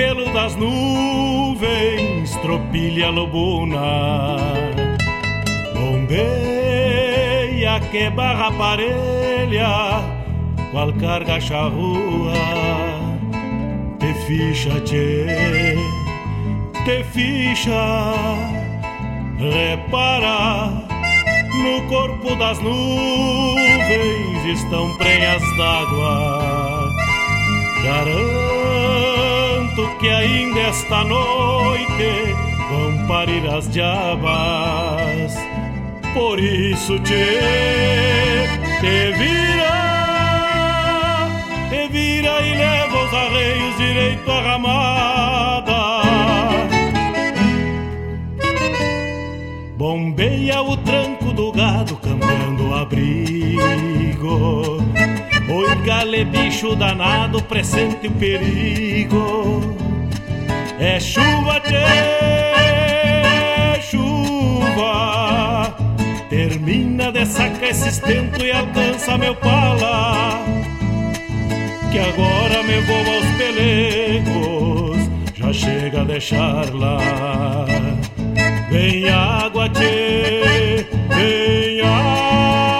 Pelo das nuvens, tropilha lobuna. Bombeia que barra parelha, qual carga charrua. Te ficha, tchê, te ficha, repara. No corpo das nuvens estão prenhas d'água Garanto que ainda esta noite vão parir as diabas. Por isso te, te vira, te vira e leva os arreios direito à ramada. Bombeia o tranco do gado cambiando o abrigo Oi, gale, bicho danado, presente o perigo. É chuva, tchê, chuva. Termina de sacar esse estento e alcança meu pala. Que agora me vou aos pelegos, já chega a deixar lá. Vem água, tchê, vem água.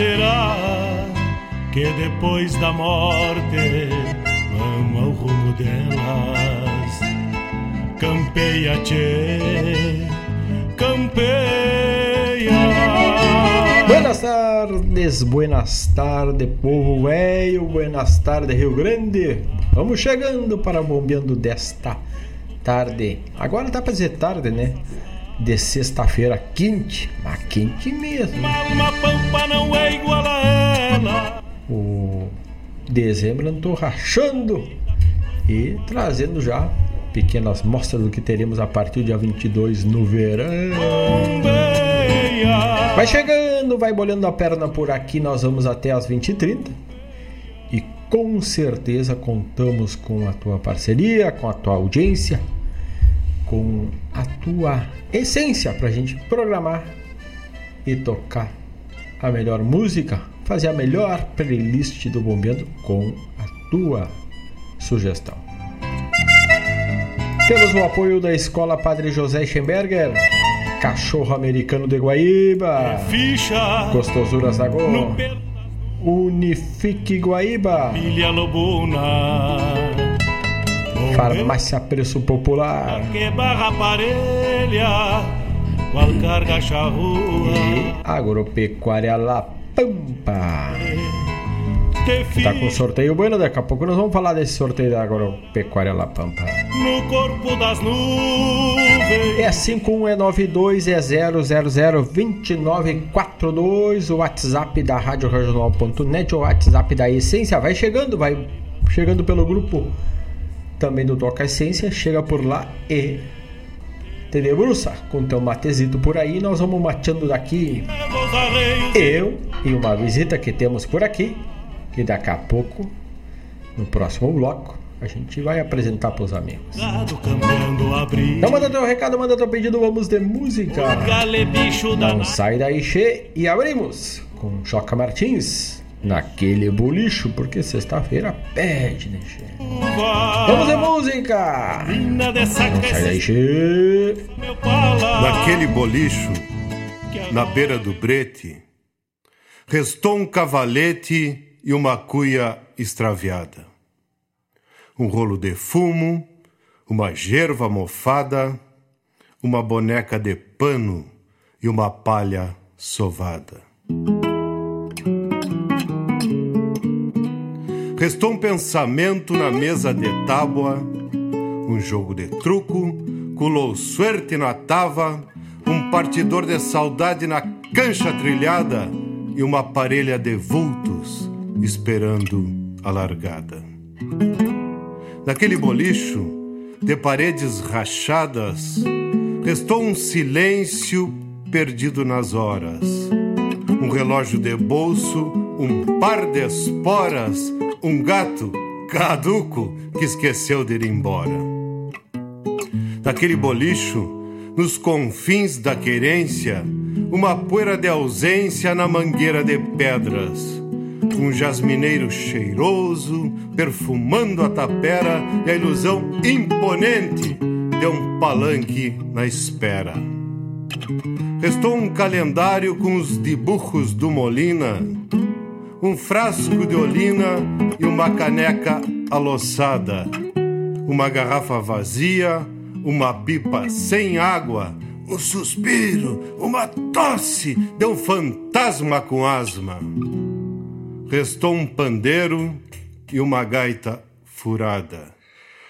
Será que depois da morte vamos ao rumo delas? Campeia, tchê, campeia. Buenas tardes, buenas tardes, povo velho, buenas tardes, Rio Grande. Vamos chegando para bombeando desta tarde. Agora dá pra dizer tarde, né? De sexta-feira quente, mas quente mesmo. Uma pampa não é igual a ela. O dezembro eu tô rachando e trazendo já pequenas mostras do que teremos a partir do dia 22 no verão. Vai chegando, vai bolhando a perna por aqui, nós vamos até as 20h30 e com certeza contamos com a tua parceria, com a tua audiência, com a tua essência para a gente programar e tocar a melhor música, fazer a melhor playlist do Bombeando com a tua sugestão. Temos o apoio da Escola Padre José Schemberger, Cachorro Americano de Guaíba, Gostosuras da Go, Unifique Guaíba, Farmácia Preço Popular, e Agropecuária La Pampa. Tá com sorteio bueno, daqui a pouco nós vamos falar desse sorteio da Agropecuária La Pampa. No corpo das nuvens. É 5192 é 0002942, o WhatsApp da Rádio Regional.net, o WhatsApp da Essência. Vai chegando, vai chegando pelo grupo também do Toca Essência, chega por lá e te debruça com teu matezito por aí. Nós vamos mateando daqui. Eu e uma visita que temos por aqui que daqui a pouco, no próximo bloco, a gente vai apresentar para os amigos. Então manda teu recado, manda teu pedido, vamos de música. Não sai daí, che, e abrimos com Joca Martins naquele bolicho, porque sexta-feira pede, né, che? Vamos de música! Não sai daí, che. Naquele bolicho, na beira do brete, restou um cavalete e uma cuia extraviada. Um rolo de fumo, uma gerva mofada, uma boneca de pano e uma palha sovada. Restou um pensamento na mesa de tábua, um jogo de truco, colou suerte na tava, um partidor de saudade na cancha trilhada e uma parelha de vultos esperando a largada. Naquele bolicho, de paredes rachadas, restou um silêncio perdido nas horas. Um relógio de bolso, um par de esporas, um gato caduco que esqueceu de ir embora. Naquele bolicho, nos confins da querência, uma poeira de ausência na mangueira de pedras um jasmineiro cheiroso, perfumando a tapera e a ilusão imponente de um palanque na espera. Restou um calendário com os dibujos do Molina, um frasco de olina e uma caneca aloçada, uma garrafa vazia, uma pipa sem água, um suspiro, uma tosse de um fantasma com asma. Restou um pandeiro e uma gaita furada.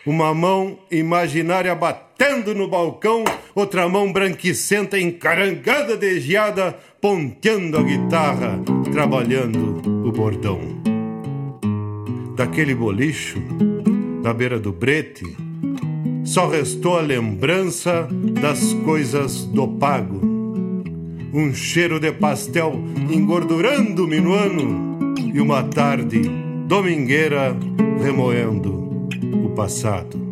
Uma mão imaginária batendo no balcão, outra mão branquicenta encarangada de geada, ponteando a guitarra, trabalhando o bordão. Daquele bolicho, na beira do brete, só restou a lembrança das coisas do pago. Um cheiro de pastel engordurando o minuano e uma tarde domingueira remoendo o passado.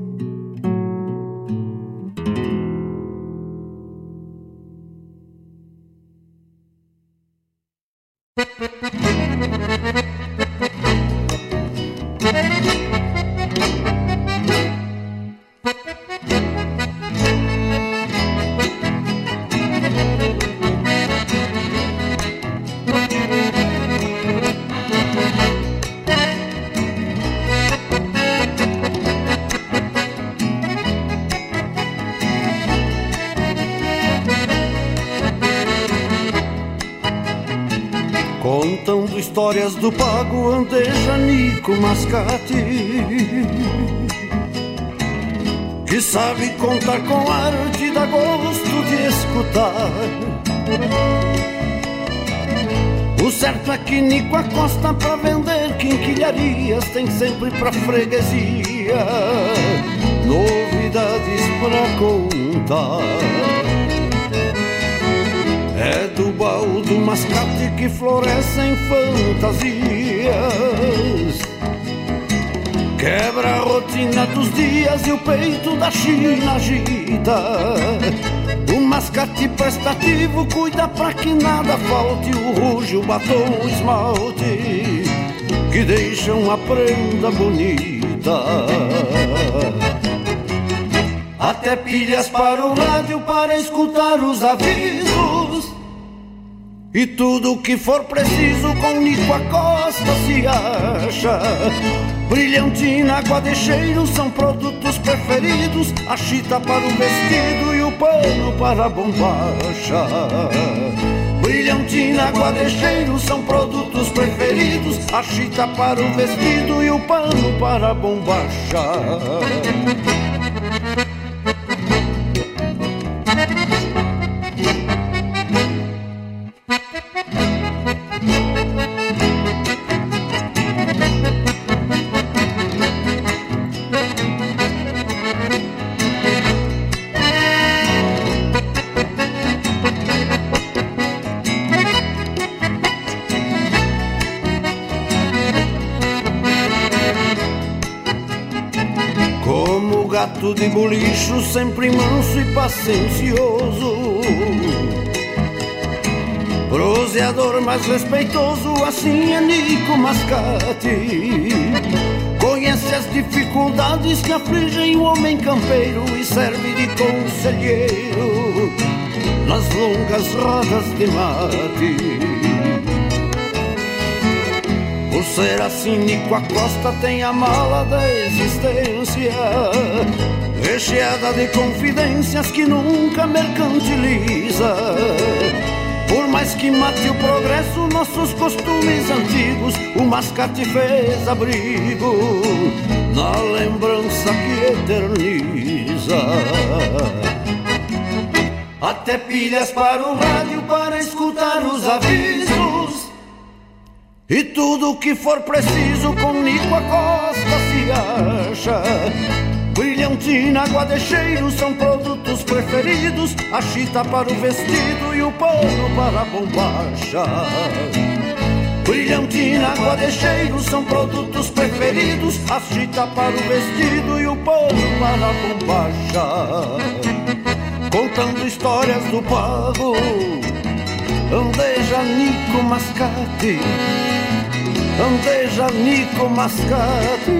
Certo é que Nico Acosta pra vender quinquilharias tem sempre pra freguesia novidades pra contar. É do baú do mascate que florescem fantasias. Quebra a rotina dos dias e o peito da China agita. Mascate prestativo cuida pra que nada falte o ruge, o batom, o esmalte que deixam uma prenda bonita. Até pilhas para o rádio para escutar os avisos. E tudo que for preciso com Nico Acosta se acha. Brilhantina, guadecheiro são produtos preferidos. A chita para o vestido e o pano para a bombacha. Brilhantina, guadecheiro são produtos preferidos. A chita para o vestido e o pano para a bombacha. Gato de bolicho, sempre manso e paciencioso. Proseador mais respeitoso, assim é Nico Mascate. Conhece as dificuldades que afligem o homem campeiro e serve de conselheiro nas longas rodas de mate. Ser assim, Nico Acosta tem a mala da existência, recheada de confidências que nunca mercantiliza. Por mais que mate o progresso, nossos costumes antigos, o mascate fez abrigo na lembrança que eterniza. Até pilhas para o rádio para escutar os avisos e tudo que for preciso com Nico Acosta se acha. Brilhantina, guadecheiro são produtos preferidos. A chita para o vestido e o pano para a bombacha. Brilhantina, guadecheiro são produtos preferidos. A chita para o vestido e o pano para a bombacha. Contando histórias do pago, andeja Nico Mascate Andeja Nico Mascate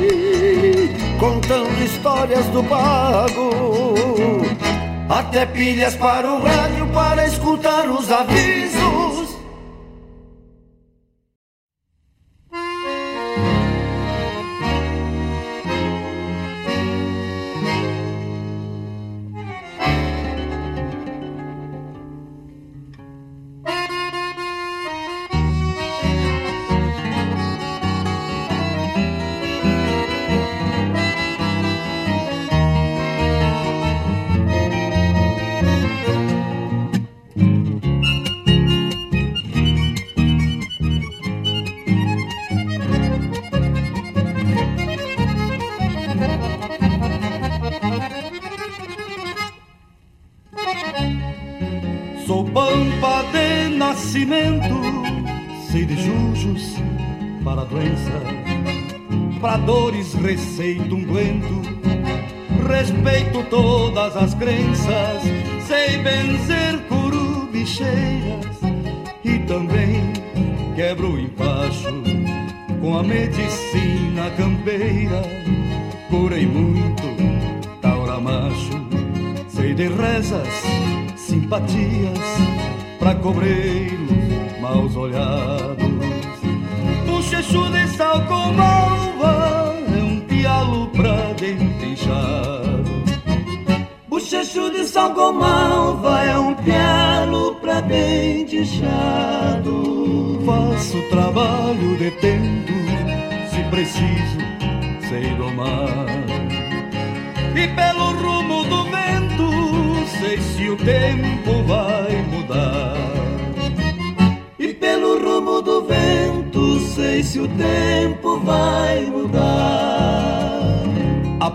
Contando histórias do pago. Até pilhas para o rádio Para escutar os avisos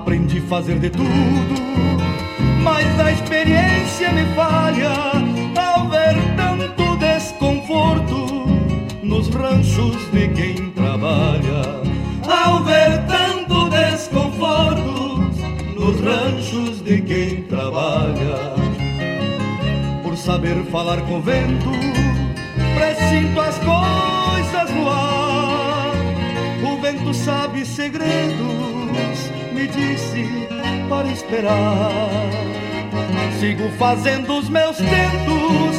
Aprendi a fazer de tudo, mas a experiência me falha ao ver tanto desconforto nos ranchos de quem trabalha. Ao ver tanto desconforto nos ranchos de quem trabalha. Por saber falar com vento, presinto as coisas no ar. O vento sabe segredos, me disse para esperar. Sigo fazendo os meus tentos,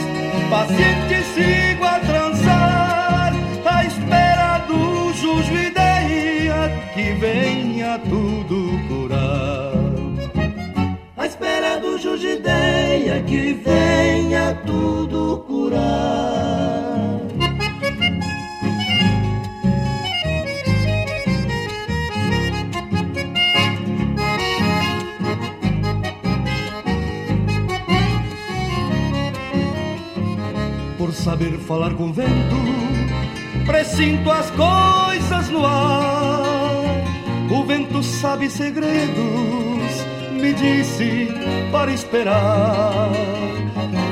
paciente sigo a trançar, à espera do jujo ideia que venha tudo curar. À espera do jujo ideia que venha tudo curar. Saber falar com vento, presinto as coisas no ar. O vento sabe segredos, me disse para esperar.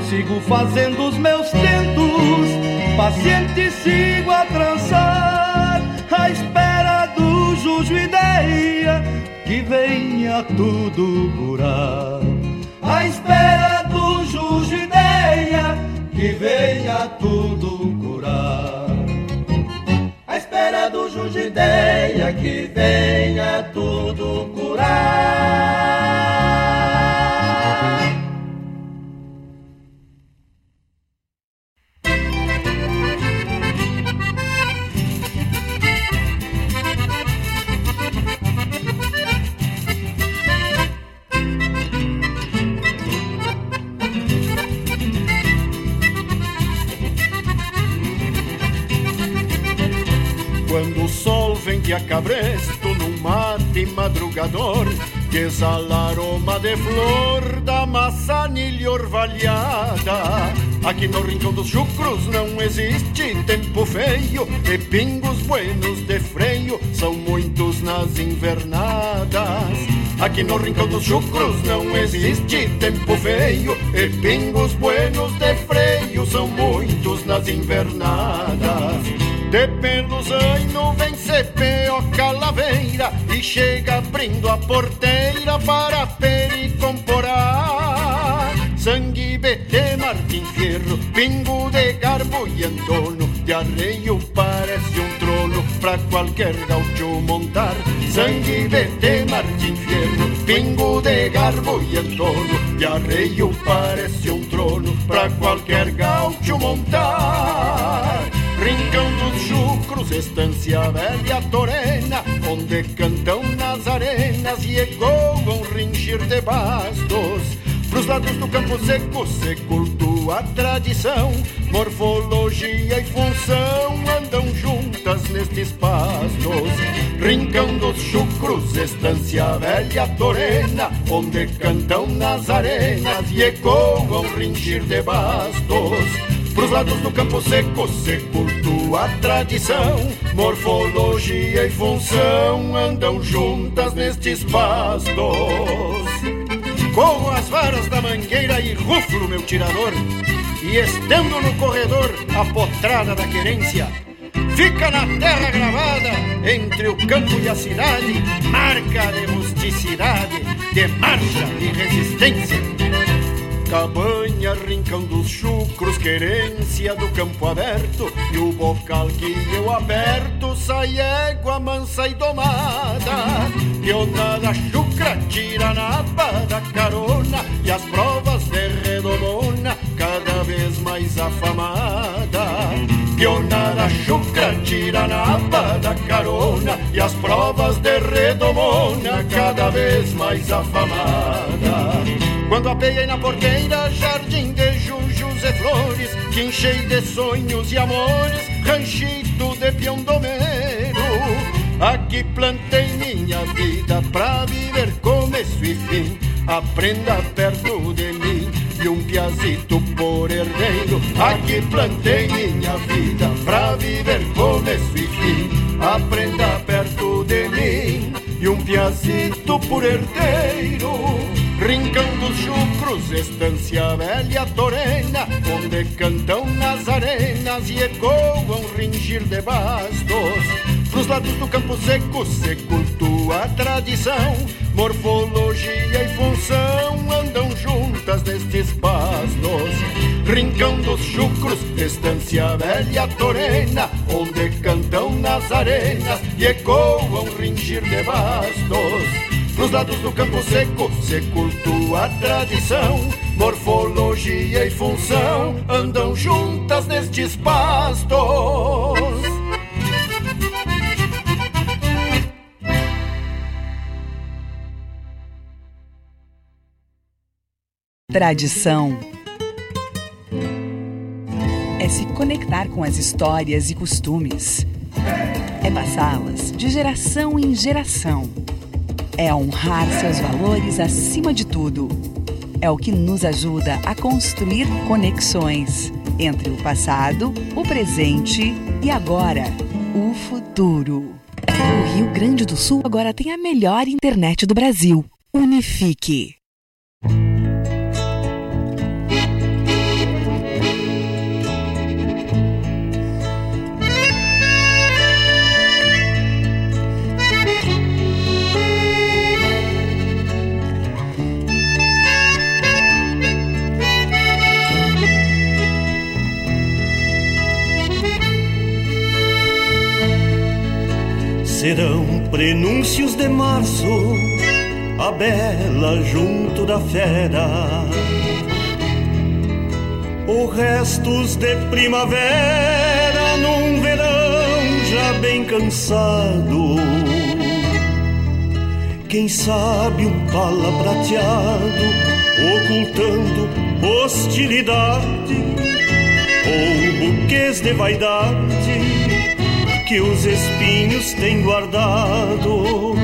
Sigo fazendo os meus tentos, paciente sigo a trançar, à espera do jujo ideia que venha tudo curar. À espera que venha tudo curar. À espera do jujo ideia que venha tudo curar. Acabresto num mate madrugador Que exala aroma de flor da maçanilha orvalhada. Aqui no rincão dos chucros não existe tempo feio E pingos buenos de freio são muitos nas invernadas. Aqui no rincão dos chucros não existe tempo feio E pingos buenos de freio são muitos nas invernadas pelos anos vem CPO Calaveira E chega abrindo a porteira para pericomporar Sangue BT Martim Fierro, pingo de garbo e antono De arreio parece um trono pra qualquer gaúcho montar. Sangue BT Martim Fierro, pingo de garbo e antono De arreio parece um trono pra qualquer gaúcho montar Rincão dos Chucros, estância velha torena, onde cantam nas arenas e ecoam ringir de bastos. Pros lados do campo seco se cultua a tradição, morfologia e função andam juntas nestes pastos. Rincão dos Chucros, estância velha torena, onde cantam nas arenas e ecoam ringir de bastos. Pros lados do campo seco se cultua a tradição. Morfologia e função andam juntas nestes pastos. Corro as varas da mangueira e rufo meu tirador E estendo no corredor a potrada da querência Fica na terra gravada entre o campo e a cidade Marca de rusticidade, de marcha e resistência Cabanha, rincão dos chucros, querência do campo aberto E o bocal que eu aperto sai égua mansa e domada. Pionada chucra tira na da carona E as provas de redomona cada vez mais afamada. Pionada chucra tira na da carona E as provas de redomona cada vez mais afamada quando apeiei na porteira, jardim de jujus e flores, que enchei de sonhos e amores, ranchito de piondomeiro. Aqui plantei minha vida pra viver começo e fim. Aprenda perto de mim e um piazito por herdeiro. Aqui plantei minha vida pra viver começo e fim. aprenda perto de mim e um piazito por herdeiro. Rincão dos chucros, estância velha torena, onde cantam nas arenas e ecoam ringir de bastos. Pros lados do campo seco se cultua a tradição, morfologia e função andam juntas nestes pastos. Rincão dos chucros, estância velha torena, onde cantam nas arenas e ecoam ringir de bastos. Pros lados do campo seco se cultua a tradição, morfologia e função andam juntas nestes pastos. Tradição é se conectar com as histórias e costumes, é passá-las de geração em geração, é honrar seus valores acima de tudo. É o que nos ajuda a construir conexões entre o passado, o presente e agora, o futuro. O Rio Grande do Sul agora tem a melhor internet do Brasil. Unifique. Serão prenúncios de março, a bela junto da fera. Ou restos de primavera num verão já bem cansado. Quem sabe um pala prateado ocultando hostilidade ou buquês de vaidade que os espinhos têm guardados.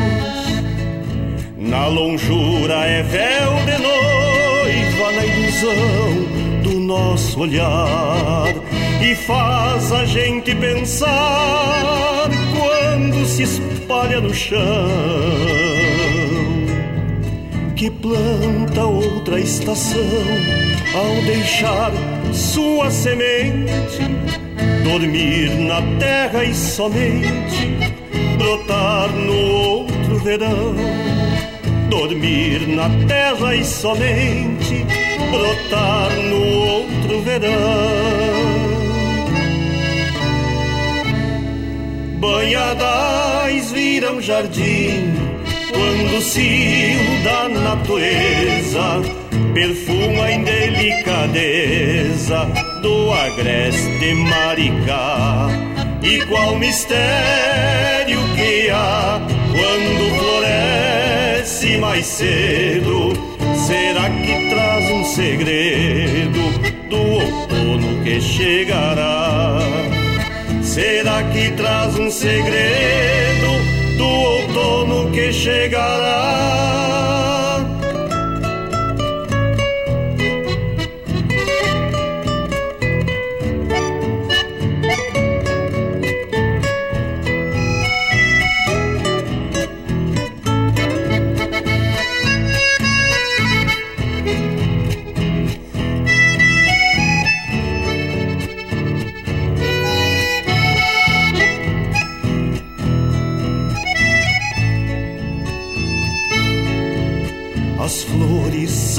Na longura é véu de noiva na ilusão do nosso olhar e faz a gente pensar quando se espalha no chão que planta outra estação ao deixar sua semente dormir na terra e somente brotar no outro verão. Dormir na terra e somente brotar no outro verão. Banhadas viram jardim quando o cio da natureza perfuma em delicadeza do agreste maricá. E qual mistério que há quando floresce mais cedo? Será que traz um segredo do outono que chegará? Será que traz um segredo do outono que chegará?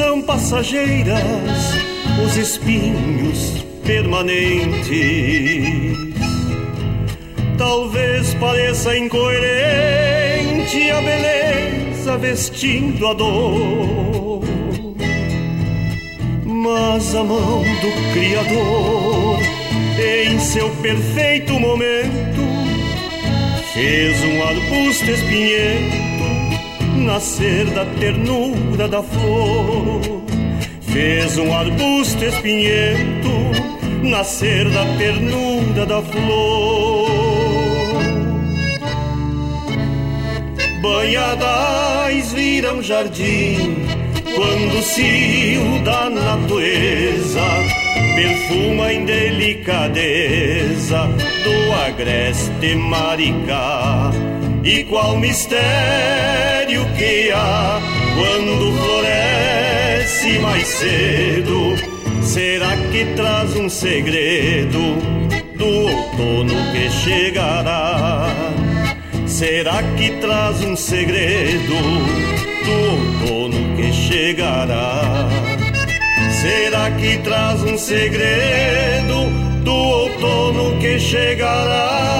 São passageiras os espinhos permanentes. Talvez pareça incoerente a beleza vestindo a dor, mas a mão do Criador, em seu perfeito momento, fez um arbusto espinhento nascer da ternura da flor. Fez um arbusto espinhento nascer da ternura da flor. Banhadas viram jardim quando o cio da natureza perfuma em delicadeza do agreste maricá. E qual mistério que há quando floresce mais cedo? Será que traz um segredo do outono que chegará? Será que traz um segredo do outono que chegará? Será que traz um segredo do outono que chegará?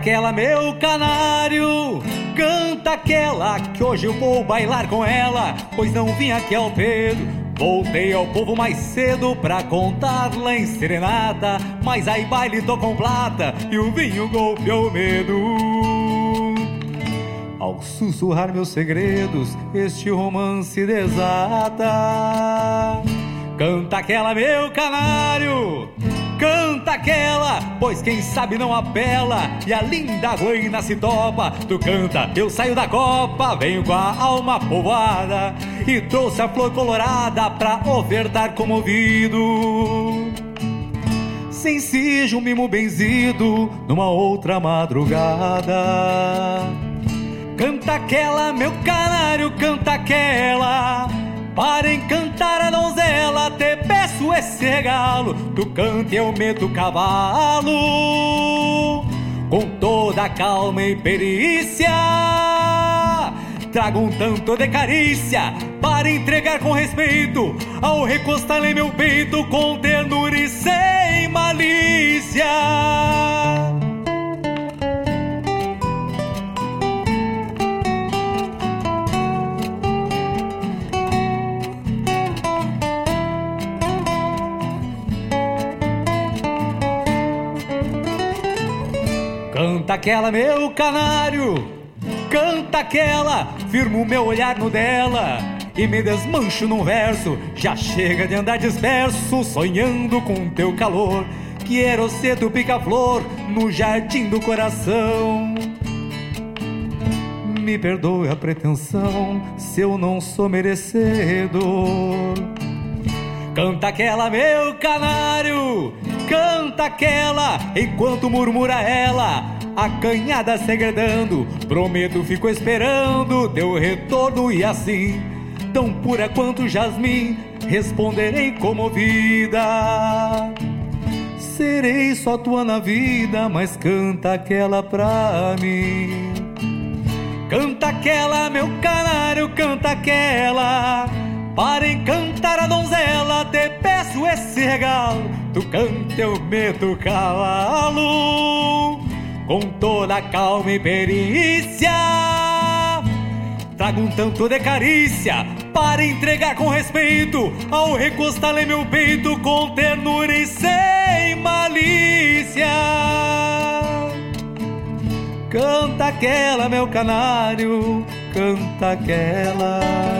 Aquela, meu canário, canta aquela que hoje eu vou bailar com ela, pois não vim aqui ao Pedro. Voltei ao povo mais cedo pra contar-la em serenata, mas aí baile tô com plata e o vinho golpeou medo. Ao sussurrar meus segredos, este romance desata. Canta aquela, meu canário, Canta aquela, pois quem sabe não apela E a linda ruína se topa Tu canta, eu saio da copa Venho com a alma povoada E trouxe a flor colorada Pra ofertar comovido Sensijo um mimo benzido Numa outra madrugada. Canta aquela, meu canário, canta aquela para encantar a donzela, te peço esse regalo. Tu cante, eu meto o cavalo. Com toda calma e perícia. Trago um tanto de carícia para entregar com respeito. Ao recostar em meu peito, com ternura e sem malícia. Canta aquela, meu canário, canta aquela, firmo meu olhar no dela e me desmancho num verso. Já chega de andar disperso, sonhando com teu calor. Quero ser tu pica-flor no jardim do coração. Me perdoe a pretensão se eu não sou merecedor. Canta aquela, meu canário, canta aquela, enquanto murmura ela, acanhada segredando. Prometo, fico esperando teu retorno e assim, tão pura quanto jasmim, responderei comovida. Serei só tua na vida, mas canta aquela pra mim. Canta aquela, meu canário, canta aquela. Para encantar a donzela, te peço esse regalo. Tu canta, eu meto cavalo. Com toda calma e perícia. Trago um tanto de carícia para entregar com respeito. Ao recostar em meu peito com ternura e sem malícia. Canta aquela, meu canário, canta aquela.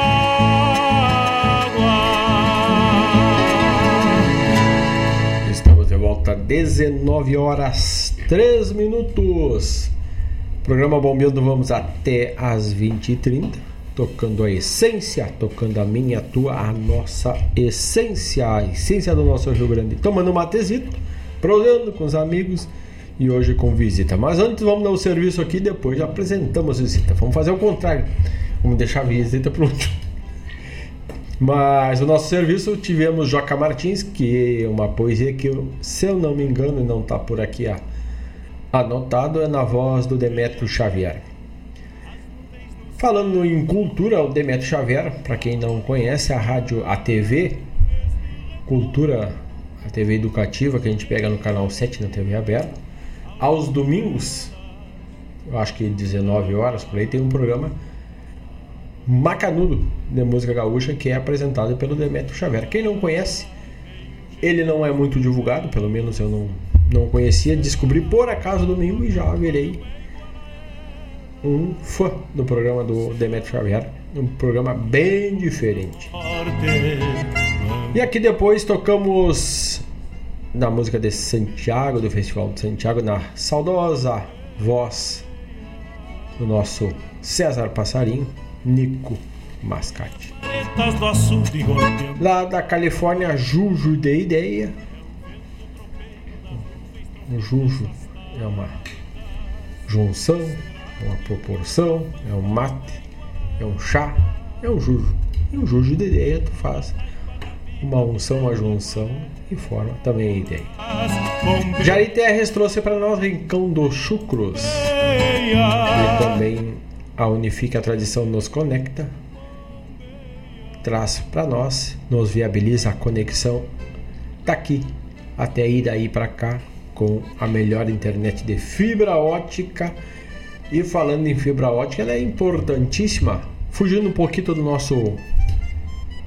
19 horas 3 minutos. Programa Bombeando, vamos até as 20h30. Tocando a essência, tocando a minha, a tua, a nossa essência, a essência do nosso Rio Grande. Tomando um matezito, prosando com os amigos e hoje com visita. Mas antes vamos dar o serviço aqui, depois já apresentamos a visita. Vamos fazer o contrário, vamos deixar a visita para último. Mas o nosso serviço tivemos Joca Martins, que é uma poesia que, eu, se eu não me engano, não está por aqui ah, anotado, é na voz do Demetrio Xavier. Falando em cultura, o Demetrio Xavier, para quem não conhece, a rádio, a TV, Cultura, a TV educativa que a gente pega no canal 7 na TV aberta, aos domingos, eu acho que 19 horas por aí, tem um programa macanudo de música gaúcha que é apresentado pelo Demetrio Xavier. Quem não conhece, ele não é muito divulgado, pelo menos eu não, não conhecia, descobri por acaso domingo e já virei um fã do programa do Demetrio Xavier, um programa bem diferente. E aqui depois tocamos na música de Santiago, do Festival de Santiago, na saudosa voz do nosso César Passarinho, Nico Mascate. Lá da Califórnia, Juju de Ideia. O Juju é uma junção, é uma proporção, é um mate, é um chá, é um Juju. E o Juju de Ideia tu faz uma unção, uma junção e forma também a ideia. Jari Terres trouxe para nós Rincão dos Chucros. E também a Unifica a Tradição nos conecta. Traz para nós, nos viabiliza a conexão daqui até ir daí para cá com a melhor internet de fibra ótica. E falando em fibra ótica, ela é importantíssima. Fugindo um pouquinho do nosso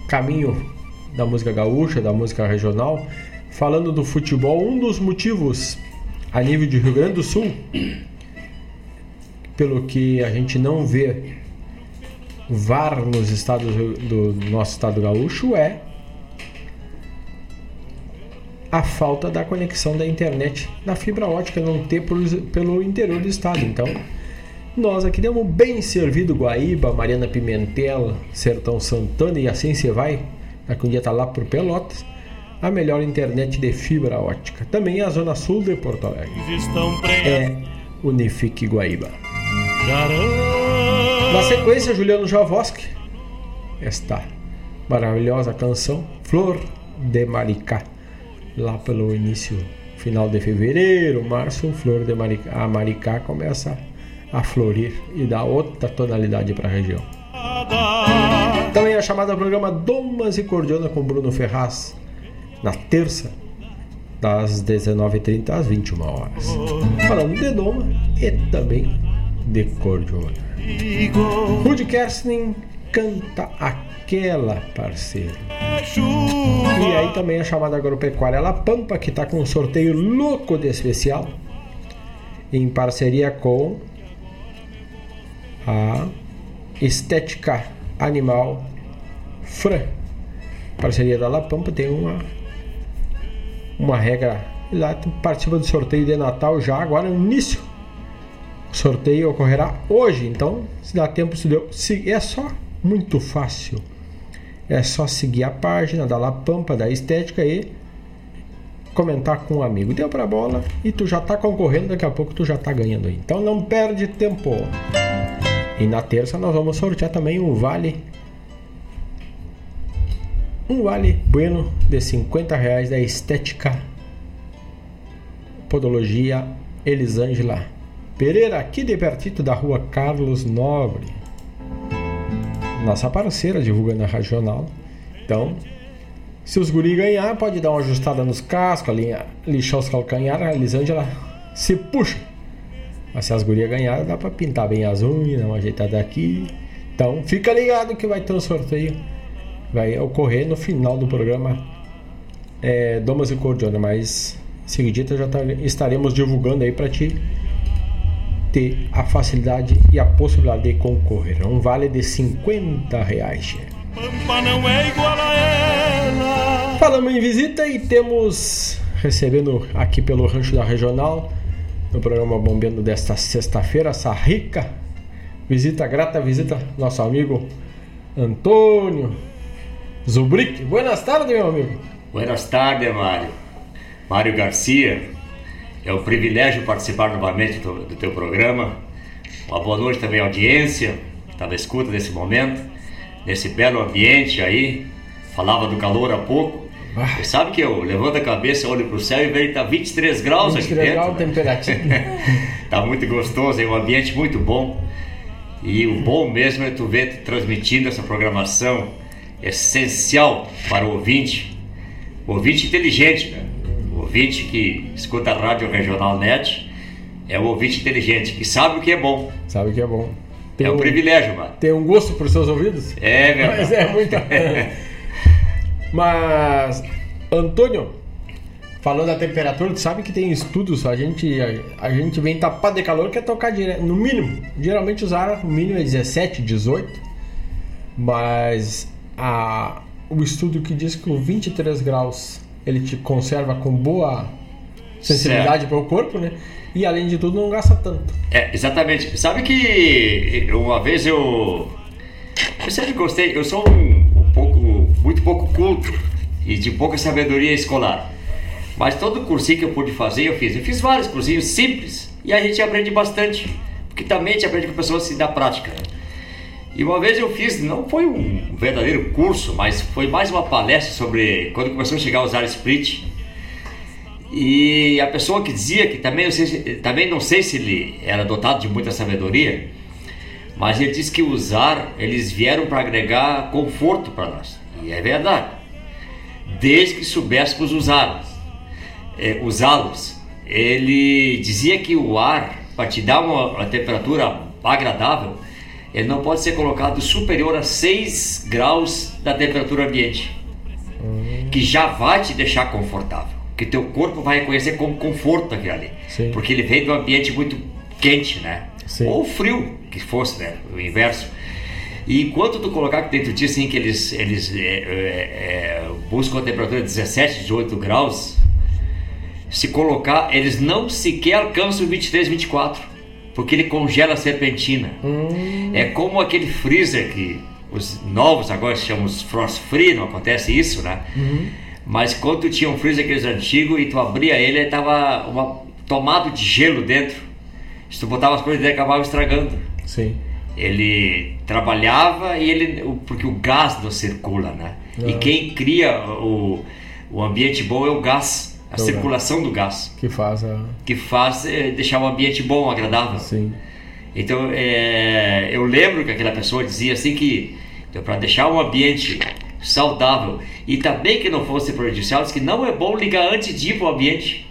caminho da música gaúcha, da música regional, falando do futebol, um dos motivos a nível de Rio Grande do Sul, pelo que a gente não vê VAR nos estados do nosso estado gaúcho é a falta da conexão da internet na fibra ótica não ter pelo interior do estado. Então, nós aqui demos bem servido Guaíba, Mariana Pimentel, Sertão Santana e assim você vai. Daqui um dia tá lá por Pelotas. A melhor internet de fibra ótica. Também a zona sul de Porto Alegre. É Unifique Guaíba. Na sequência, Juliano Javoski. Esta maravilhosa canção Flor de Maricá. Lá pelo início, final de fevereiro, março, Flor de Maricá, a Maricá começa a florir e dá outra tonalidade para a região. Também a chamada programa Domas e Cordiona com Bruno Ferraz, na terça, das 19h30 às 21 horas. Falando de Doma e também de Cordiona. Rudy Kerstin canta aquela parceira. E aí também a chamada agropecuária La Pampa, que está com um sorteio louco de especial, em parceria com a Estética Animal Fran. Parceria da La Pampa tem uma, uma regra. Lá participa do sorteio de Natal já agora no início. Sorteio ocorrerá hoje, então se dá tempo, se deu. Se, é só muito fácil. É só seguir a página da La Pampa da Estética e comentar com um amigo. Deu pra bola e tu já tá concorrendo, daqui a pouco tu já tá ganhando aí. Então não perde tempo. E na terça nós vamos sortear também um vale um vale bueno de 50 reais da Estética Podologia Elisângela Pereira, aqui de pertito da rua Carlos Nobre. Nossa parceira divulgando a regional. Então, se os guri ganhar, pode dar uma ajustada nos cascos, ali, lixar os calcanhares, a Elisângela se puxa. Mas se as gurias ganharem, dá pra pintar bem as unhas, dar uma ajeitada aqui. Então, fica ligado que vai ter um sorteio vai ocorrer no final do programa é, Domas e Cordiona, mas seguidita já tá, estaremos divulgando aí para ti ter a facilidade e a possibilidade de concorrer. É um vale de 50 reais. Pampa não é igual a ela. Falamos em visita e temos recebendo aqui pelo Rancho da Regional no programa Bombeando desta sexta-feira essa rica visita grata visita nosso amigo Antônio Zubrick. Buenas tardes, meu amigo. Buenas tardes, Mário. Mário Garcia. É um privilégio participar novamente do, do teu programa. Uma boa noite também à audiência, que está na escuta nesse momento, nesse belo ambiente aí. Falava do calor há pouco. Você sabe que eu levanto a cabeça, olho para o céu e vejo que está 23 graus 23 aqui dentro. 23 graus temperatura. Está muito gostoso, é um ambiente muito bom. E o bom mesmo é tu ver transmitindo essa programação essencial para o ouvinte, o ouvinte inteligente, né? Ouvinte que escuta a Rádio Regional Net, é o ouvinte inteligente, que sabe o que é bom. Sabe o que é bom. Tem é um, um privilégio, mano. Tem um gosto por seus ouvidos? É, verdade. Mas é muita. Mas, Antônio, falando da temperatura, tu sabe que tem estudos, a gente, a, a gente vem tapado de calor, quer tocar direto, no mínimo. Geralmente usar o mínimo é 17, 18. Mas a, o estudo que diz que o 23 graus ele te conserva com boa sensibilidade para o corpo, né? E além de tudo não gasta tanto. É, exatamente. Sabe que uma vez eu eu sempre gostei, eu sou um, um pouco muito pouco culto e de pouca sabedoria escolar. Mas todo cursinho que eu pude fazer, eu fiz. Eu fiz vários cursinhos simples e a gente aprende bastante, porque também a gente aprende com pessoas assim, da prática. E uma vez eu fiz, não foi um verdadeiro curso, mas foi mais uma palestra sobre quando começou a chegar a usar split. E a pessoa que dizia que também não sei se, também não sei se ele era dotado de muita sabedoria, mas ele disse que usar, eles vieram para agregar conforto para nós. E é verdade. Desde que soubéssemos usá-los. É, usá-los. Ele dizia que o ar, para te dar uma, uma temperatura agradável, ele não pode ser colocado superior a 6 graus da temperatura ambiente, hum. que já vai te deixar confortável, que teu corpo vai reconhecer como conforto aquilo ali, Sim. porque ele vem de um ambiente muito quente, né? Sim. Ou frio, que fosse, né? O inverso. E enquanto tu colocar dentro de ti assim que eles, eles é, é, é, buscam a temperatura de 17, 18 graus, se colocar, eles não sequer alcançam 23, 24 porque ele congela a serpentina. Hum. É como aquele freezer que os novos agora chamam frost free, não acontece isso, né? Uhum. Mas quando tinha um freezer aqueles antigos e tu abria ele, ele tava uma, tomado de gelo dentro. Se tu botava as coisas dentro, acabava estragando. Sim. Ele trabalhava e ele porque o gás não circula, né? Uhum. E quem cria o, o ambiente bom é o gás a circulação do gás. Que faz a... Que faz é, deixar o ambiente bom, agradável. Sim. Então, é, eu lembro que aquela pessoa dizia assim que então, para deixar o ambiente saudável e também que não fosse prejudicial, diz que não é bom ligar antes de ir para o ambiente.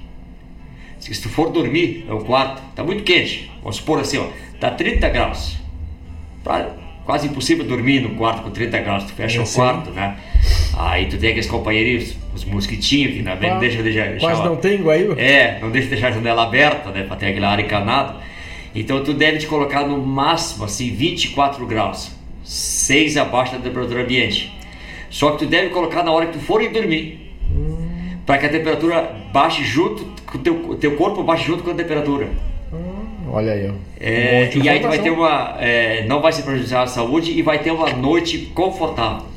Se tu for dormir no quarto, está muito quente, vamos supor assim, ó, tá 30 graus. Pra, quase impossível dormir no quarto com 30 graus, tu fecha é, o quarto, né? Aí tu tem aqueles companheiros, os mosquitinhos que não, não deixa, deixa, deixa Quase não tem guaíba. É, não deixa deixar a janela aberta, né? Pra ter aquele ar encanado. Então tu deve te colocar no máximo assim 24 graus, 6 abaixo da temperatura ambiente. Só que tu deve colocar na hora que tu for ir dormir. Hum. Para que a temperatura baixe junto, o teu, teu corpo baixe junto com a temperatura. Olha aí. É, e aí vai ter uma. É, não vai se prejudiciar a saúde e vai ter uma noite confortável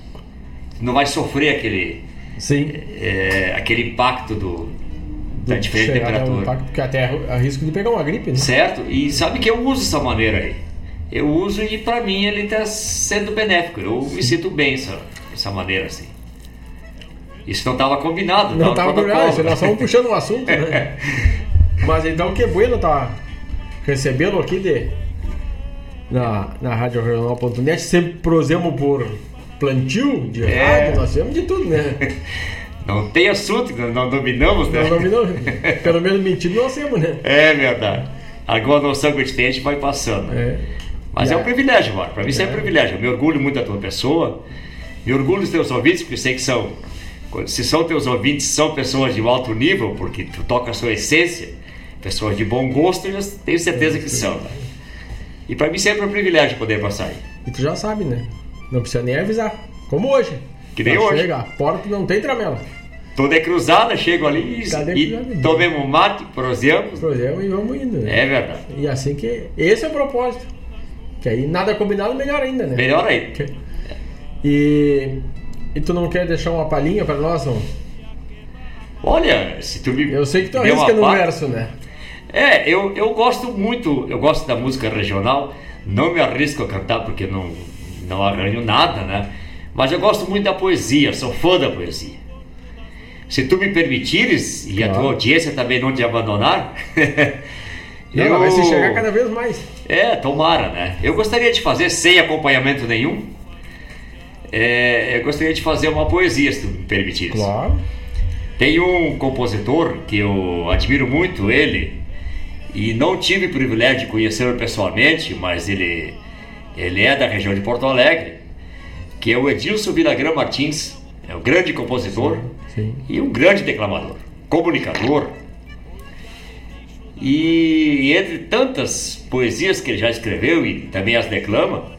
não vai sofrer aquele, Sim. É, aquele impacto do, da diferente temperatura. Um impacto, porque até há risco de pegar uma gripe, né? Certo, e sabe que eu uso essa maneira aí. Eu uso e para mim ele está sendo benéfico. Eu Sim. me sinto bem essa, essa maneira assim. Isso não estava combinado. Não estava combinado, nós estamos puxando o um assunto, né? Mas então que bueno tá recebendo aqui de, na, na Rádio Regional.net. Sempre prosemos por plantio de é. rádio, nós temos de tudo, né? Não tem assunto, não dominamos, né? Não dominamos. Pelo menos mentindo nós temos, né? É verdade. Alguma noção que a gente tem, a gente vai passando. É. Mas é, é um privilégio, mano. Para mim isso é. é um privilégio. Eu me orgulho muito da tua pessoa. Me orgulho dos teus ouvintes, porque sei que são. Se são teus ouvintes, são pessoas de alto nível, porque tu toca a sua essência, pessoas de bom gosto, eu tenho certeza que são. E para mim sempre é um privilégio poder passar aí. E tu já sabe, né? Não precisa nem avisar. Como hoje. Que nem hoje. Chega, a porta não tem tramela. Toda é cruzada, chego ali e, e tomemos mate, prosemos. Prosemos e vamos indo. Né? É verdade. E assim que. Esse é o propósito. Que aí nada combinado, melhor ainda, né? Melhor ainda. E. E tu não quer deixar uma palhinha para nós, não? Olha, se tu me. Eu sei que tu arrisca no parte... verso, né? É, eu, eu gosto muito, eu gosto da música regional, não me arrisco a cantar porque não, não arranho nada, né? Mas eu gosto muito da poesia, sou fã da poesia. Se tu me permitires, e claro. a tua audiência também não te abandonar, não, eu... vai se chegar cada vez mais. É, tomara, né? Eu gostaria de fazer sem acompanhamento nenhum. É, eu gostaria de fazer uma poesia, se tu me permitires. Claro. Tem um compositor que eu admiro muito ele, e não tive o privilégio de conhecê-lo pessoalmente, mas ele ele é da região de Porto Alegre, que é o Edilson Vilagrã Martins, é um grande compositor sim, sim. e um grande declamador, comunicador. E entre tantas poesias que ele já escreveu e também as declama,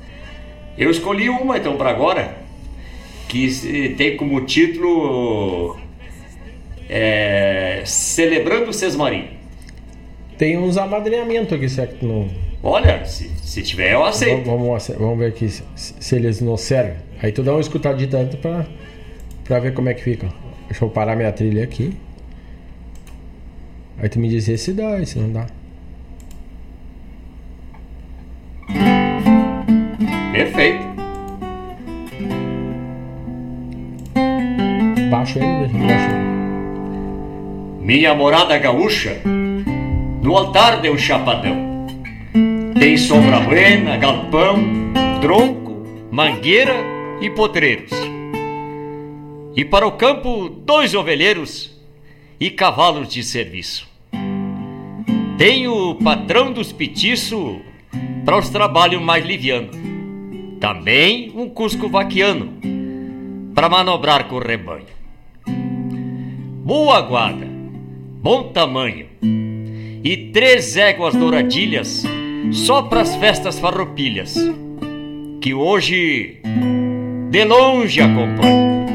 eu escolhi uma então para agora, que tem como título é, Celebrando Sesmarim. Tem uns amadrinhamento aqui, será é que não. Olha, se, se tiver, eu aceito. Vamos, vamos, vamos ver aqui se, se, eles não servem. Aí tu dá uma escutadita antes pra, pra ver como é que fica. Deixa eu parar minha trilha aqui. Aí tu me diz se dá, se não dá. Perfeito. Baixo ele, baixo eu. Minha morada gaúcha no altar de um chapadão. Tem sombra buena, galpão, tronco, mangueira e potreiros. E para o campo, dois ovelheiros e cavalos de serviço. Tenho o patrão dos petiços para os trabalhos mais livianos. Também um cusco vaquiano para manobrar com o rebanho. Boa guarda, bom tamanho e três éguas douradilhas só para as festas farroupilhas que hoje de longe acompanho.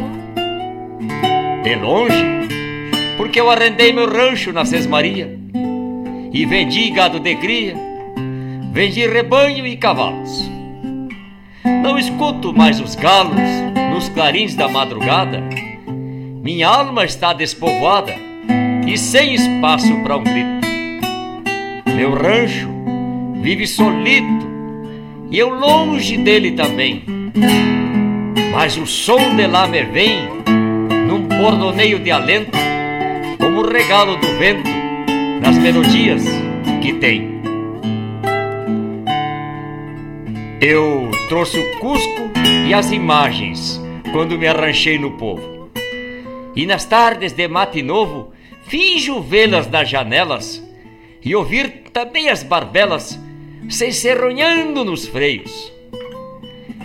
De longe, porque eu arrendei meu rancho na Sesmaria e vendi gado de cria, vendi rebanho e cavalos. Não escuto mais os galos nos clarins da madrugada. Minha alma está despovoada e sem espaço para um grito. Meu rancho vive solito e eu longe dele também. Mas o som de lá me vem num bordoneio de alento, como regalo do vento nas melodias que tem. Eu trouxe o Cusco e as imagens quando me arranchei no povo. E nas tardes de mate novo, finjo vê-las nas janelas e ouvir também as barbelas se serronhando nos freios.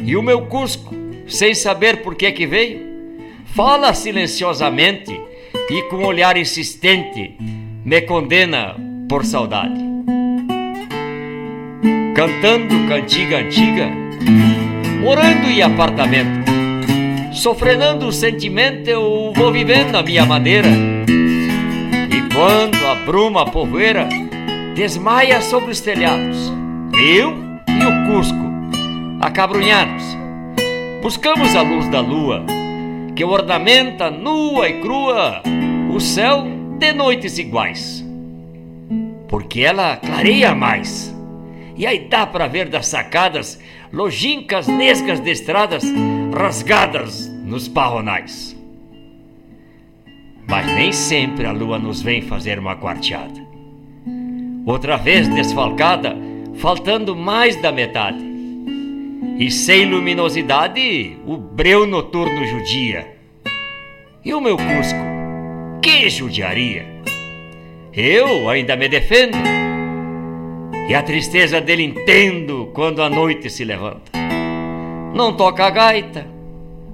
E o meu Cusco, sem saber por que que veio, fala silenciosamente e com olhar insistente me condena por saudade cantando cantiga antiga, morando em apartamento. Sofrenando o sentimento, eu vou vivendo a minha maneira. E quando a bruma povoeira desmaia sobre os telhados, eu e o Cusco, acabrunhados, buscamos a luz da lua, que ornamenta nua e crua o céu de noites iguais. Porque ela clareia mais e aí dá para ver das sacadas lojicas nesgas de estradas rasgadas nos parronais. Mas nem sempre a lua nos vem fazer uma quarteada. Outra vez desfalcada, faltando mais da metade. E sem luminosidade, o breu noturno judia. E o meu Cusco? Que judiaria! Eu ainda me defendo e a tristeza dele entendo quando a noite se levanta. Não toca a gaita,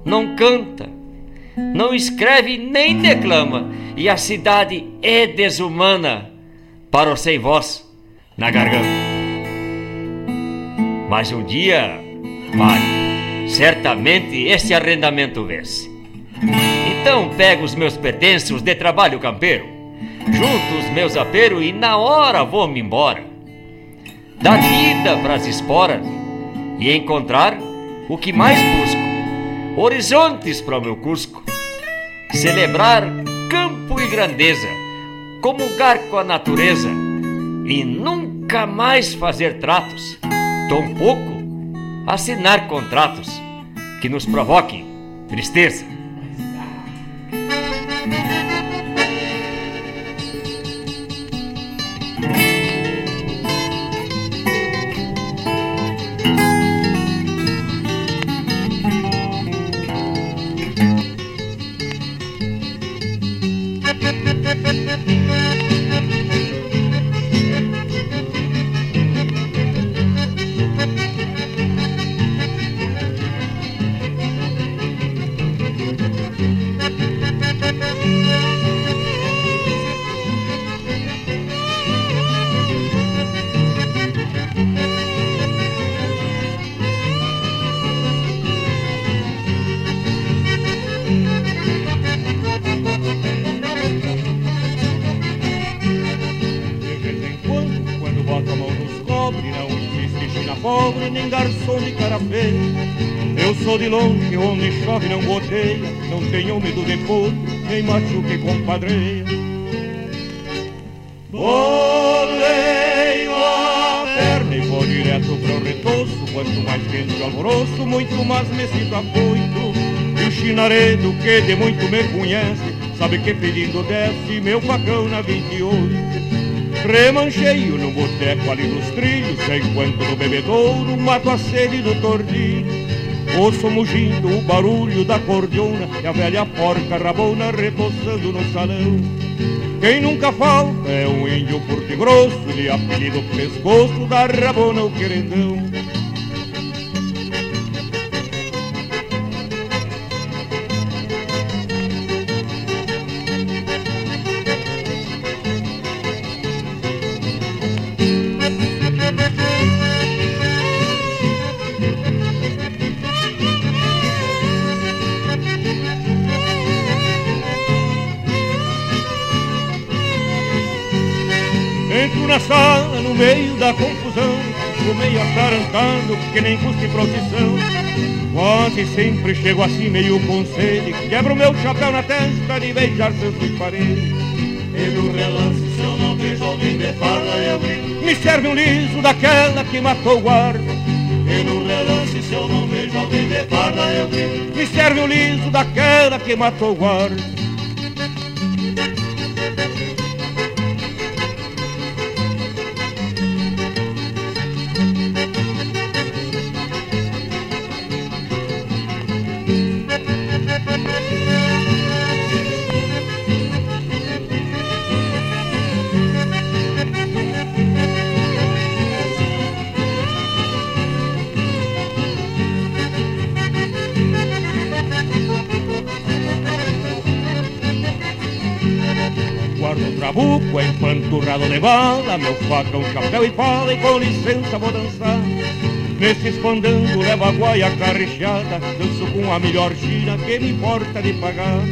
não canta, não escreve nem declama, e a cidade é desumana para o sem voz na garganta. Mas um dia, Mário, certamente este arrendamento vence. Então pego os meus pertences de trabalho campeiro, junto os meus aperos e na hora vou-me embora dar vida para as esporas e encontrar o que mais busco: horizontes para o meu Cusco, celebrar campo e grandeza, comungar com a natureza e nunca mais fazer tratos, tampouco assinar contratos que nos provoquem tristeza. Longe, onde chove não goteia, não tenho medo de potro, nem machuque compadreia. Boleio a perna e vou direto pro retoço, quanto mais quente o alvoroço, muito mais me sinto afoito. E o chinaredo que de muito me conhece Sabe que pedindo desce meu facão na 28 Remancheio no boteco ali nos trilhos Enquanto no bebedouro mato a sede do tordilho Ouço mugindo o barulho da cordiona E a velha porca rabona retoçando no salão. Quem nunca falta é um índio porte grosso De apelido pescoço da rabona o querendão na sala, no meio da confusão, o meio atarantado, que nem custa em procissão. Quase sempre chego assim meio com sede, quebro meu chapéu na testa de beijar paredes. E no relance, se eu não vejo alguém de farda, eu grito. Me serve um liso daquela que matou o guarda. E no relance, se eu não vejo alguém de farda, eu grito. Me serve um liso daquela que matou o guarda. De bala Meu facão, chapéu e fala e com licença vou dançar. Nesse espandango levo a guaia carrechada Danço com a melhor gira que me importa de pagar.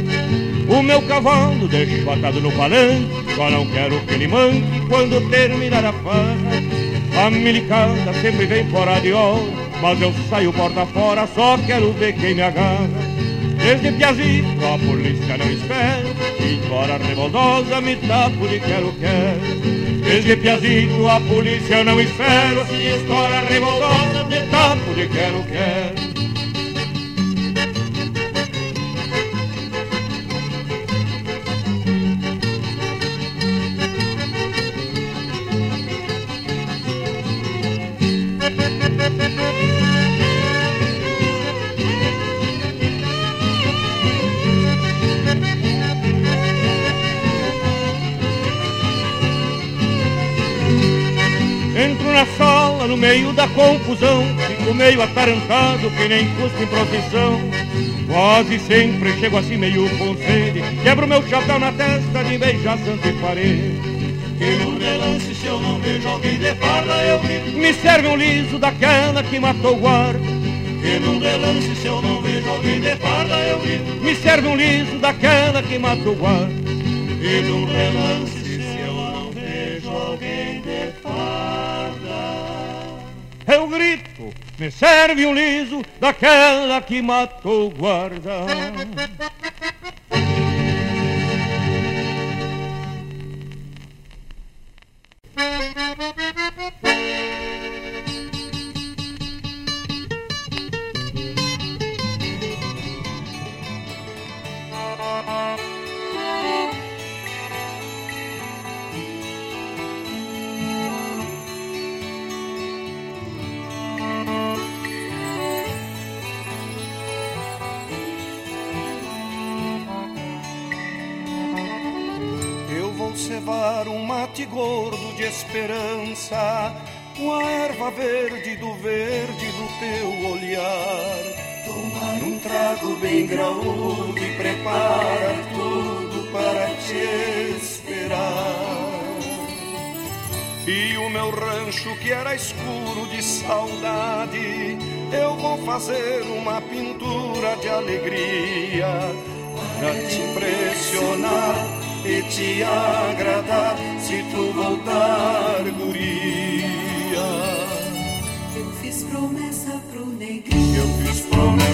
O meu cavalo deixo atado no palanque Só não quero que ele manque quando terminar a farra. A milicada sempre vem fora de hora Mas eu saio porta fora, só quero ver quem me agarra Desde Piazito a polícia não espera Embora revoltosa me tapo de quero-quero Desde Piazito a polícia não espera Se estoura me tapo de quero-quero da confusão, fico meio atarantado que nem custa em procissão. Quase sempre chego assim meio com sede, quebro meu chapéu na testa de beijar santo e parede. E no relance, se eu não vejo alguém de farda, eu grito. Me serve um liso daquela que matou o guarda. E no relance, se eu não vejo alguém de farda, eu grito. Me serve um liso daquela que matou o guarda. E no relance, me serve um liso daquela que matou o guarda. Esperança, com a erva verde do verde do teu olhar. Tomar um trago bem graúdo e prepara tudo para te esperar. E o meu rancho que era escuro de saudade, eu vou fazer uma pintura de alegria para te impressionar e te agradar se tu voltar, guria. Eu fiz promessa pro negrinho. Eu fiz promessa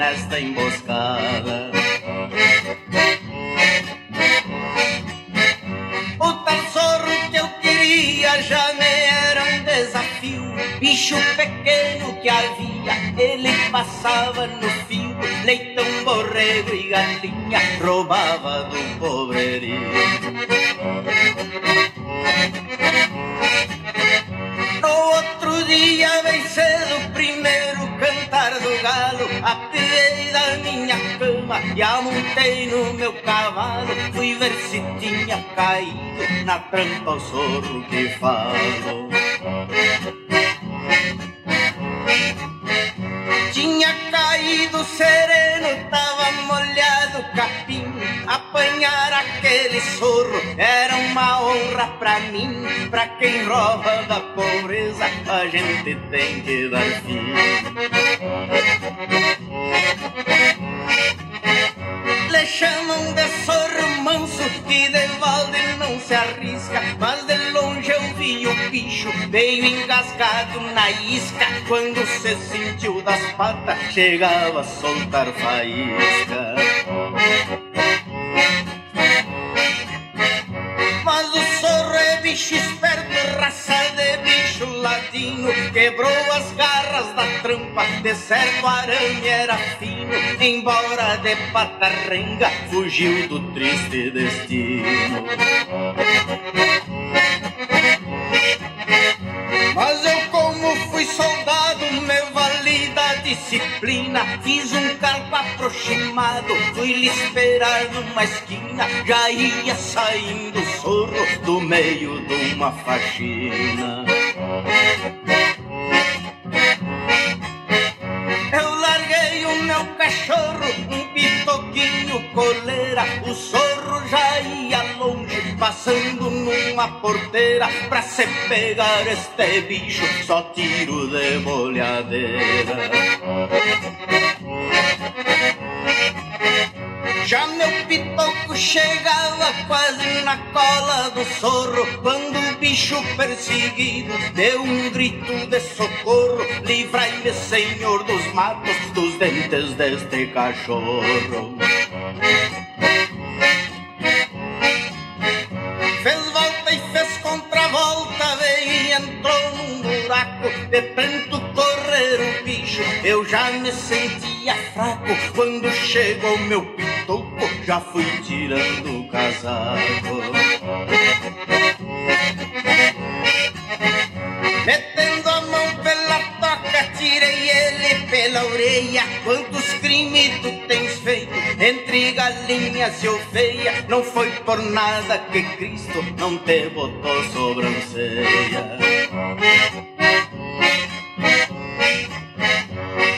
nesta emboscada. O tal sorro que eu queria já me era um desafio. Bicho pequeno que havia, ele passava no fio. Leitão, borrego e galinha, roubava do pobrerio No outro dia, bem cedo, primeiro cantar do galo Apiei da minha cama e amontei no meu cavalo Fui ver se tinha caído na trampa o sorro que falo Tinha caído sereno, tava molhado o capim. Apanhar aquele sorro era uma honra pra mim. Pra quem rouba da pobreza, a gente tem que dar fim. Le chamam de sorro manso que de balde não se arrisca Mas de longe eu vi o bicho meio engasgado na isca Quando se sentiu das patas chegava a soltar faísca Mas o sorro é bicho esperto, raça de bicho ladino Quebrou as garras da trampa, de certo aranha era fino. Embora de pata renga, fugiu do triste destino. Mas eu como fui soldado, me vali da disciplina. Fiz um calco aproximado, fui lhe esperar numa esquina. Já ia saindo sorro do meio de uma faxina Eu larguei o meu cachorro, um pitoquinho coleira. O sorro já ia longe, passando numa porteira. Pra se pegar este bicho, só tiro de bolhadeira Já meu pitoco chegava quase na cola do sorro Quando o bicho perseguido deu um grito de socorro Livrai-me, senhor dos matos, dos dentes deste cachorro. Fez volta e fez contravolta, veio e entrou num buraco De bicho, eu já me sentia fraco Quando chegou meu pitoco, já fui tirando o casaco. Metendo a mão pela toca, tirei ele pela orelha. Quantos crimes tu tens feito entre galinhas e ovelha? Não foi por nada que Cristo não te botou sobrancelha.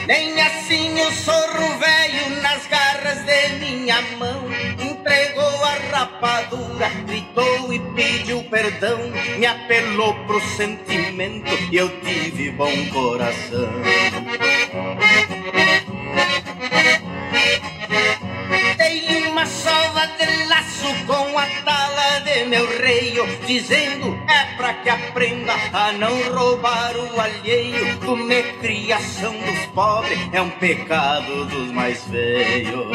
Nem assim o sorro velho nas garras de minha mão entregou a rapadura, gritou e pediu perdão, me apelou pro sentimento e eu tive bom coração. Dei uma sova de laço com a tala de meu reio, dizendo é pra que aprenda a não roubar o alheio. Comer criação dos pobres é um pecado dos mais feios.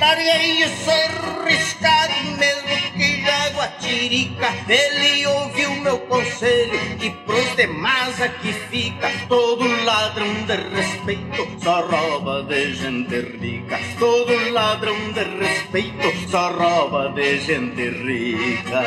Larguei o sorro riscado mesmo que jaguatirica Ele ouviu meu conselho e pros demais aqui fica. Todo ladrão de respeito só rouba de gente rica. Todo ladrão de respeito só rouba de gente rica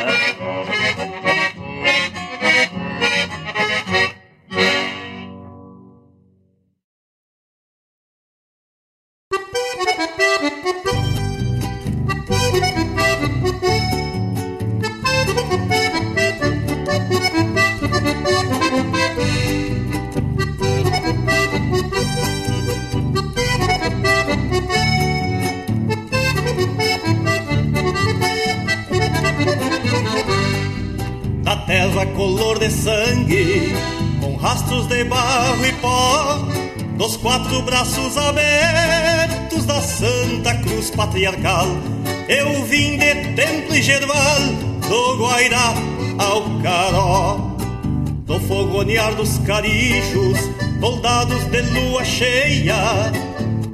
dos carijos, soldados de lua cheia,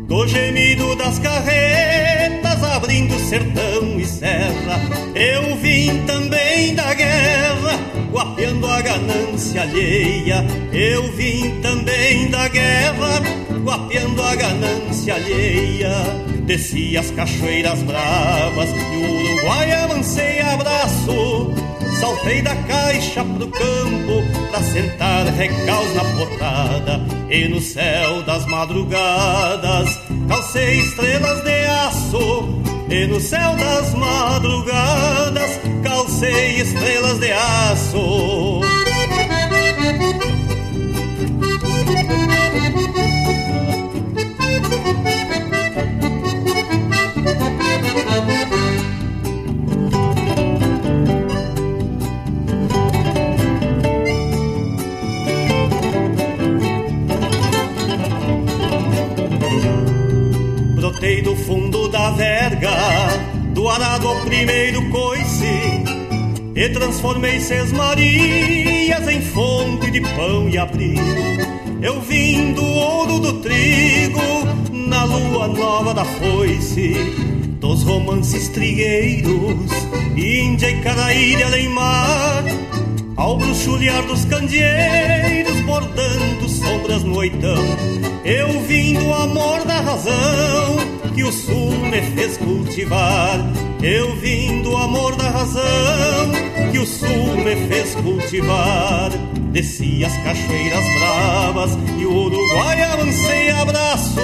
do gemido das carretas abrindo sertão e serra. Eu vim também da guerra, guapeando a ganância alheia. Eu vim também da guerra, guapeando a ganância alheia. Desci as cachoeiras bravas e o Uruguai avancei abraço. Saltei da caixa pro campo sentar recaus na potada E no céu das madrugadas. Calcei estrelas de aço E no céu das madrugadas. Calcei estrelas de aço do fundo da verga, do arado ao primeiro coice, e transformei seis marias em fonte de pão e abrigo. Eu vim do ouro do trigo, na lua nova da foice, dos romances trigueiros, Índia e Caraíra além mar, ao bruxulear dos candeeiros, bordando sombras no oitão. Eu vim do amor da razão que o sul me fez cultivar. Eu vim do amor da razão que o sul me fez cultivar. Desci as cachoeiras bravas e o Uruguai avancei abraço.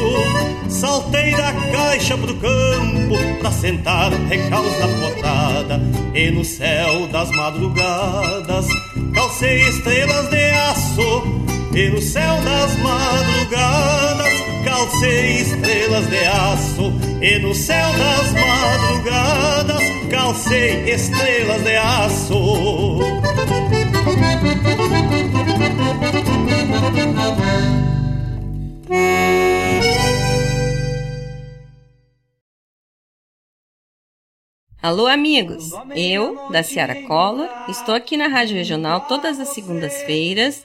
Saltei da caixa pro campo pra sentar recaus na potrada. E no céu das madrugadas calcei estrelas de aço. E no céu das madrugadas calcei estrelas de aço. E no céu das madrugadas calcei estrelas de aço. Alô, amigos! Eu, da Ciara Cola, estou aqui na Rádio Regional todas as segundas-feiras,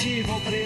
motivo pra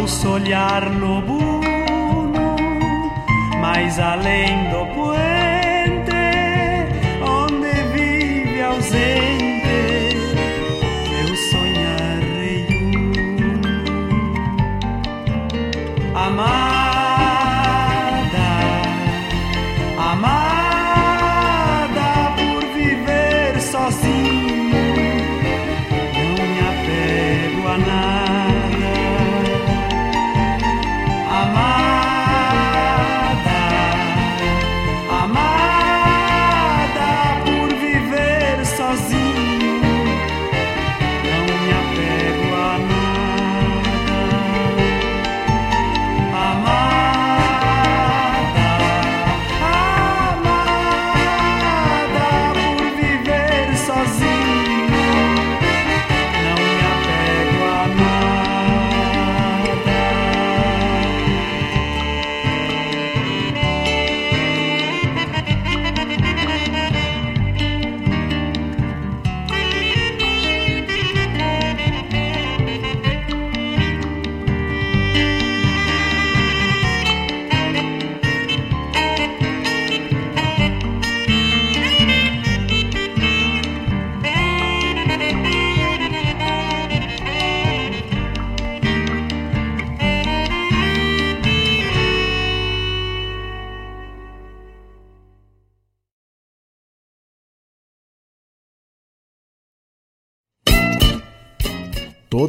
ao solear nobuno, mais além do puente, onde vive ausente.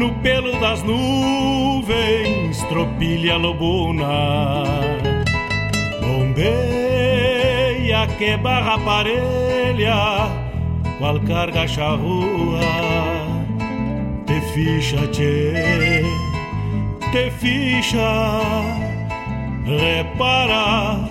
no pelo das nuvens, tropilha lobuna. Bombeia que barra parelha, qual carga charrua. Te ficha, tchê, te ficha, repara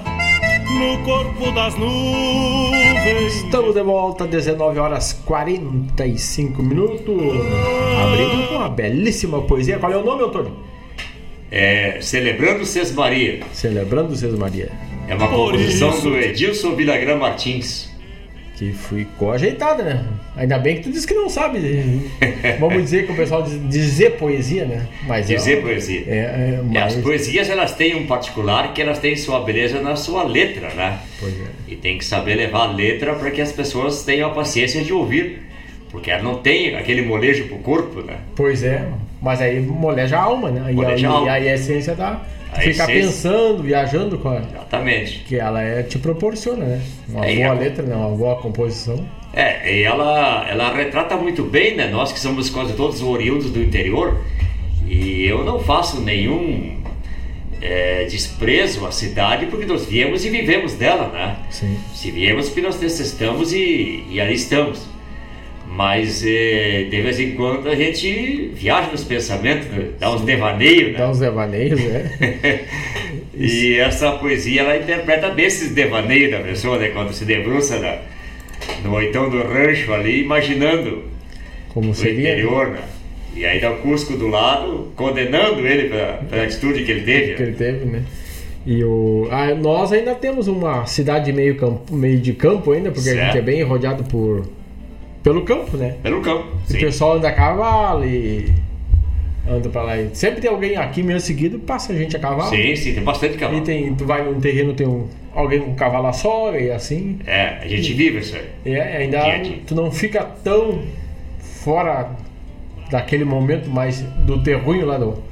no corpo das nuvens. Estamos de volta, 19 horas 45 minutos. Abrindo com uma belíssima poesia. Qual é o nome, Antônio? É, Celebrando Sesmaria. Celebrando Sesmaria. É uma Por composição isso. do Edilson Villagrán Martins. Que ficou ajeitada, né? Ainda bem que tu disse que não sabe. Vamos dizer que o pessoal diz dizer poesia, né? Mas Dizer é, poesia. É, é, E as mas- poesias elas têm um particular que elas têm sua beleza na sua letra, né? Pois é. E tem que saber levar a letra para que as pessoas tenham a paciência de ouvir. Porque ela não tem aquele molejo pro corpo, né? Pois é, mas aí moleja a alma, né? E, Moleja aí, a alma. e aí a essência da. A Ficar essência. pensando, viajando com a. Exatamente. Que ela é, te proporciona, né? Uma É, e boa a- letra, né? Uma boa composição. É, e ela, ela retrata muito bem, né? Nós que somos quase todos oriundos do interior. E eu não faço nenhum é, desprezo à cidade porque nós viemos e vivemos dela, né? Sim. Se viemos porque nós necessitamos e, e ali estamos. Mas é, de vez em quando a gente viaja nos pensamentos, né? dá uns devaneios, né? Dá uns devaneios, né? E essa poesia ela interpreta bem esses devaneios da pessoa, né? Quando se debruça na, no oitão do rancho ali, imaginando Como o seria? interior, né? E aí dá o Cusco do lado, condenando ele pela, atitude que ele teve. que ele teve, né? E o, ah, nós ainda temos uma cidade meio, campo, meio de campo ainda, porque a Certo. gente é bem rodeado por pelo campo, né? Pelo campo, O sim. pessoal anda a cavalo e Anda pra lá. E sempre tem alguém aqui meio seguido, passa gente a cavalo. Sim, sim, tem bastante cavalo. E tem, tu vai num terreno, tem um, alguém com cavalo à sogra e assim. É, a gente vive isso aí. É, ainda Dia a tu não fica tão fora daquele momento mais do terruinho lá do.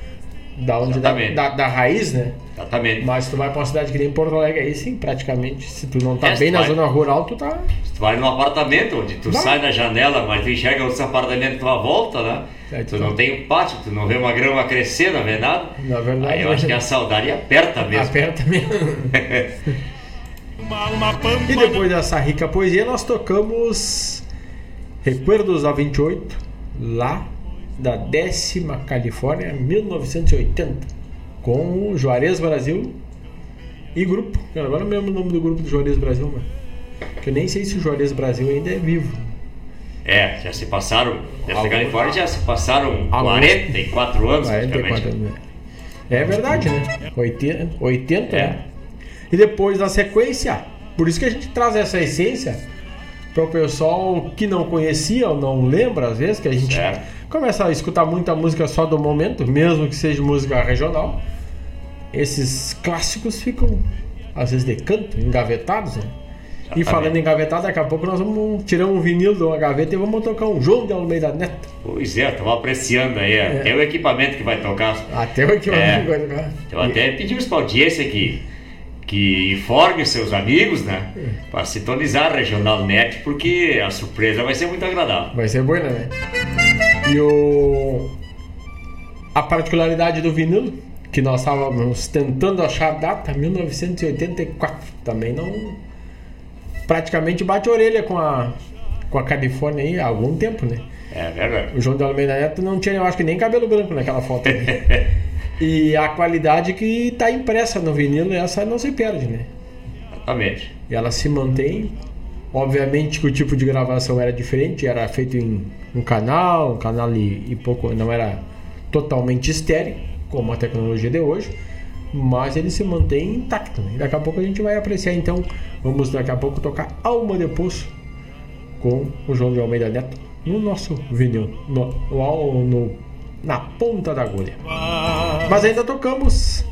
Da onde da, da, da raiz, né? Exatamente. Mas tu vai pra uma cidade que nem Porto Alegre aí, sim, praticamente. Se tu não tá É, bem na vai- zona rural, tu tá. Tu vai num apartamento onde tu Vai. sai da janela, mas tu enxerga outros apartamentos à tua volta, né? Aí tu tu não tem um pátio, tu não vê uma grama crescer, não vê nada. Na verdade. Aí eu acho que a saudade aperta mesmo. Aperta mesmo. E depois dessa rica poesia, nós tocamos Recuerdos da 28, lá da décima Califórnia, 1980, com o Juarez Brasil e grupo. Cara, Agora não lembro o nome do grupo do Juarez Brasil, mano. Que eu nem sei se o Juarez Brasil ainda é vivo. É, já se passaram, dessa Algum- Califórnia já se passaram Alguns- 44 anos 44 praticamente. anos, né? É verdade, né? 80, 80 né? E depois na sequência, por isso que a gente traz essa essência para o pessoal que não conhecia ou não lembra, às vezes, que a gente começa a escutar muita música só do momento, mesmo que seja música regional. Esses clássicos ficam, às vezes, de canto, engavetados, né? E falando em gavetado, daqui a pouco nós vamos tirar um vinil de uma gaveta e vamos tocar um João de Almeida Neto. Pois é, estava apreciando aí, É. até o equipamento que vai tocar. Até o equipamento É. que vai tocar. Eu até pedimos para a audiência que, que informe os seus amigos, né? Para sintonizar a Regional Net, porque a surpresa vai ser muito agradável. Vai ser boa, né? E o... a particularidade do vinil, que nós estávamos tentando achar a data, 1984. Também não. Praticamente bate a orelha com a, com a Califórnia aí há algum tempo, né? É verdade. O João de Almeida Neto não tinha, eu acho que nem cabelo branco naquela foto. Né? e a qualidade que está impressa no vinil, essa não se perde, né? Exatamente. E ela se mantém. Obviamente que o tipo de gravação era diferente, era feito em um canal, um canal e, e pouco, não era totalmente estéreo, como a tecnologia de hoje, mas ele se mantém intacto. Né? Daqui a pouco a gente vai apreciar, então, vamos daqui a pouco tocar Alma de Poço com o João de Almeida Neto no nosso vinil, no, no- no- na ponta da agulha. Mas ainda tocamos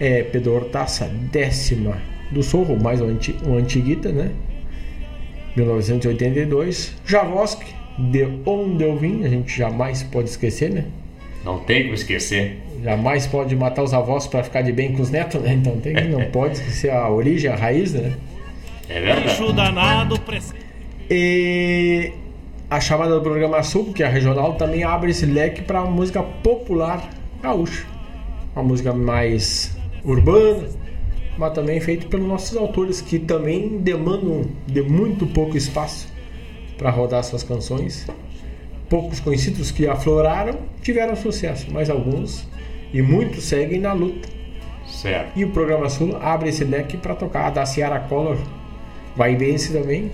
é, Pedro Hortaça, décima do Sorro, mais um, anti, antiguita, né? 1982. Javosk, de onde eu vim, a gente jamais pode esquecer, né? Não tem como esquecer. Jamais pode matar os avós para ficar de bem com os netos, né? Então tem, não pode esquecer a origem, a raiz, né? É verdade. danado, E a chamada do programa Sul, que é a regional, também abre esse leque para música popular gaúcha. Uma música mais urbana, mas também feita pelos nossos autores, que também demandam de muito pouco espaço para rodar suas canções. Poucos conhecidos que afloraram tiveram sucesso, mas alguns e muitos seguem na luta. Certo. E o programa Sul abre esse leque para tocar a da Ciara Collor, Vaidense também.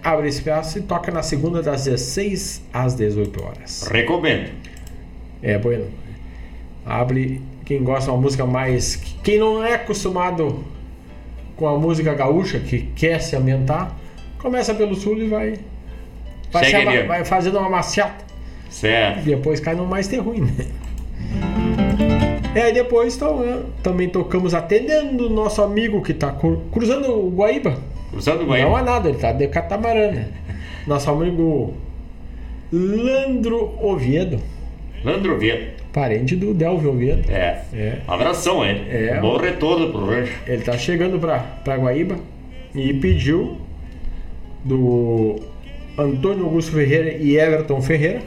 Abre esse espaço e toca na segunda das 16 às 18 horas. Recomendo. É, bueno. Abre quem gosta de uma música mais. Quem não é acostumado com a música gaúcha, que quer se ambientar, começa pelo sul e vai. Vai, Segue vai fazendo uma maciata. Certo. E depois cai no mais ter ruim, né? E aí depois então, né, também tocamos atendendo o nosso amigo que tá cru- cruzando o Guaíba. Cruzando o Guaíba. Não é nada, ele tá de catamarã, né? Nosso amigo Landro Oviedo. Landro Oviedo. Parente do Delvio Oviedo. É. É. Abração, ele. É. Bom retorno pro rancho. Ele tá chegando pra, pra Guaíba e pediu do Antônio Augusto Ferreira e Everton Ferreira.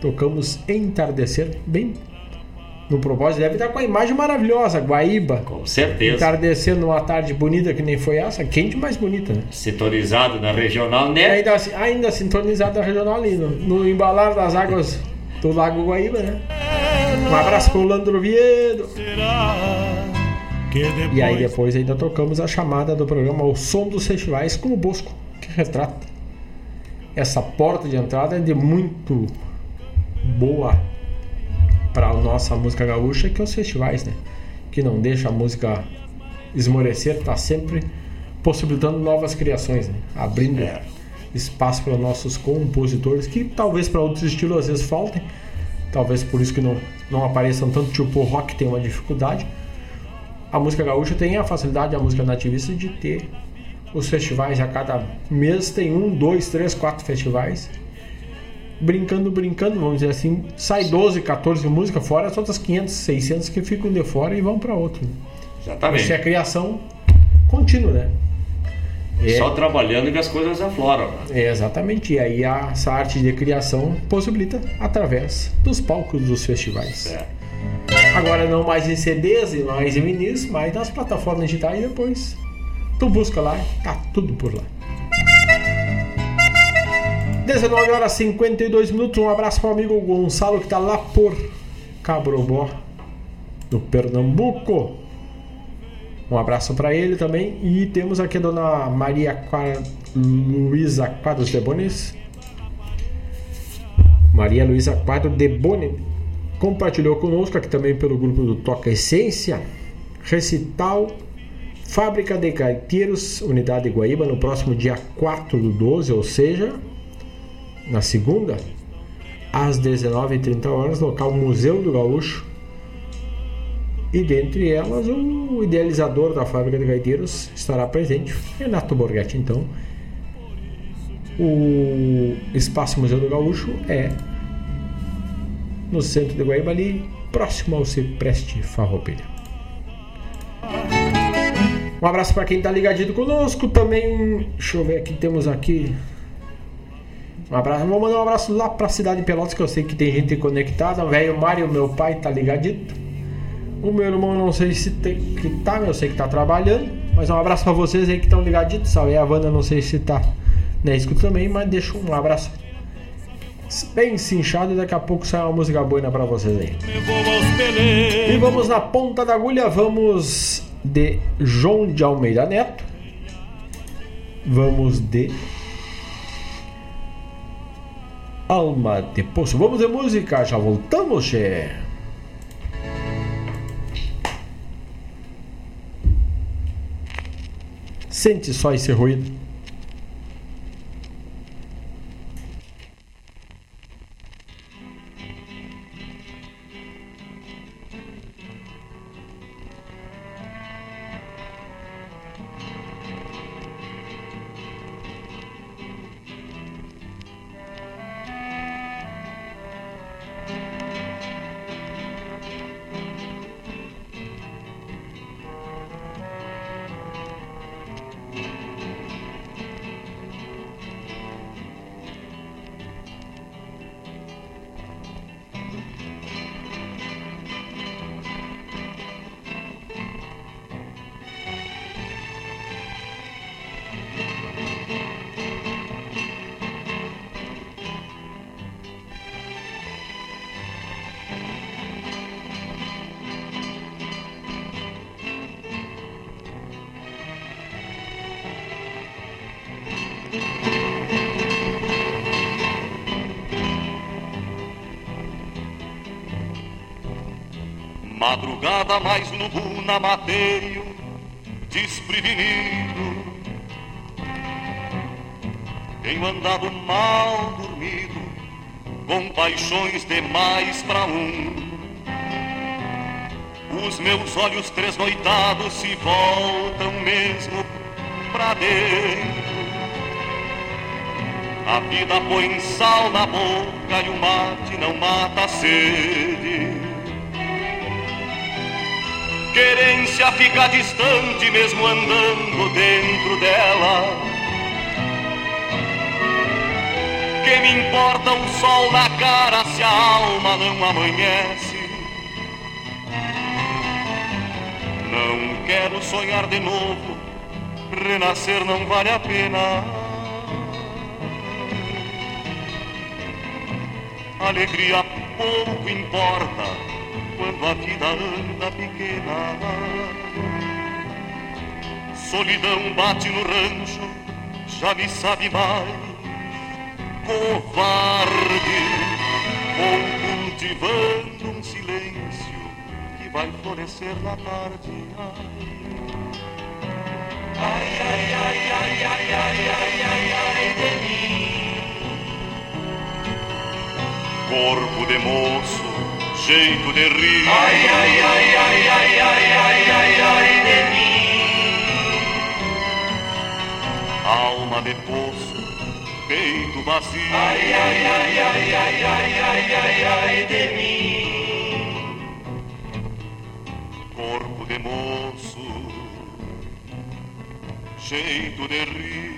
Tocamos Entardecer, bem no propósito. Deve estar com a imagem maravilhosa, Guaíba. Com certeza. Entardecer numa tarde bonita que nem foi essa, quente, mas bonita, né? Sintonizado na Regional Net. Ainda, ainda sintonizado a regional ali, no, no embalar das águas do Lago Guaíba, né? Um abraço pro Landro Oviedo. E aí depois ainda tocamos a chamada do programa O Som dos Festivais com o Bosco, que retrata essa porta de entrada de muito boa para a nossa música gaúcha, que é os festivais, né? Que não deixa a música esmorecer, tá sempre possibilitando novas criações, né? Abrindo espaço para nossos compositores, que talvez para outros estilos às vezes faltem, talvez por isso que não, não apareçam tanto tipo o rock tem uma dificuldade. A música gaúcha tem a facilidade, a música nativista, de ter os festivais a cada mês tem um, dois, três, quatro festivais. Brincando, brincando, vamos dizer assim, sai 12, 14 músicas fora, as outras 500, 600 que ficam de fora e vão para outro. Exatamente. Isso é criação contínua, né? É, Só trabalhando que as coisas afloram. é, exatamente. E aí a- essa arte de criação possibilita através dos palcos dos festivais. É. Agora não mais em CDs e mais em vinis, mas nas plataformas digitais depois. Tu busca lá, tá tudo por lá. 19 horas e 52 minutos. Um abraço para o amigo Gonçalo que tá lá por Cabrobó, no Pernambuco. Um abraço para ele também. E temos aqui a dona Maria Qua- Luísa Quadros de Bones. Maria Luísa Quadro de Bones compartilhou conosco aqui também pelo grupo do Toca Essência. Recital Fábrica de Gaiteiros, Unidade Guaíba, no próximo dia 4 do 12, ou seja, na segunda, às 19h30 horas, local Museu do Gaúcho. E dentre elas, o idealizador da Fábrica de Gaiteiros estará presente, Renato Borghetti. Então, o Espaço Museu do Gaúcho é no centro de Guaíba, ali próximo ao Cipreste Farroupilha. Um abraço para quem está ligadinho conosco também. Deixa eu ver aqui, temos aqui. Um abraço, vou mandar um abraço lá para a cidade de Pelotas, que eu sei que tem gente conectada. O velho Mário, meu pai, tá ligadito. O meu irmão, não sei se tem, que tá, mas eu sei que tá trabalhando. Mas um abraço para vocês aí que estão ligaditos. Salve a Wanda, não sei se tá na escuta também, mas deixa um abraço bem cinchado e daqui a pouco sai uma música boa para vocês aí. E vamos na ponta da agulha, vamos de João de Almeida Neto. Vamos de Alma de Poço. Vamos de música, já voltamos, che. Sente só esse ruído. Madrugada mais no na mateio, desprevenido. Tenho andado mal dormido, com paixões demais para um. Os meus olhos tresnoitados se voltam mesmo pra dentro. A vida põe sal na boca e o mate não mata a sede. Querência fica distante mesmo andando dentro dela. Que me importa um sol na cara se a alma não amanhece? Não quero sonhar de novo, renascer não vale a pena. Alegria pouco importa quando a vida anda pequena. Solidão bate no rancho, já me sabe mais. Covarde, vou cultivando um silêncio que vai florescer na tarde. Ai, ai, ai, ai, ai, ai, ai, ai, ai de mim. Corpo de moço jeito de rir. Ai, ai, ai, ai, ai, ai, ai, ai, ai de mim. Alma de poço, peito vazio. Ai, ai, ai, ai, ai, ai, ai, ai, ai de mim. Corpo de moço, jeito de rir.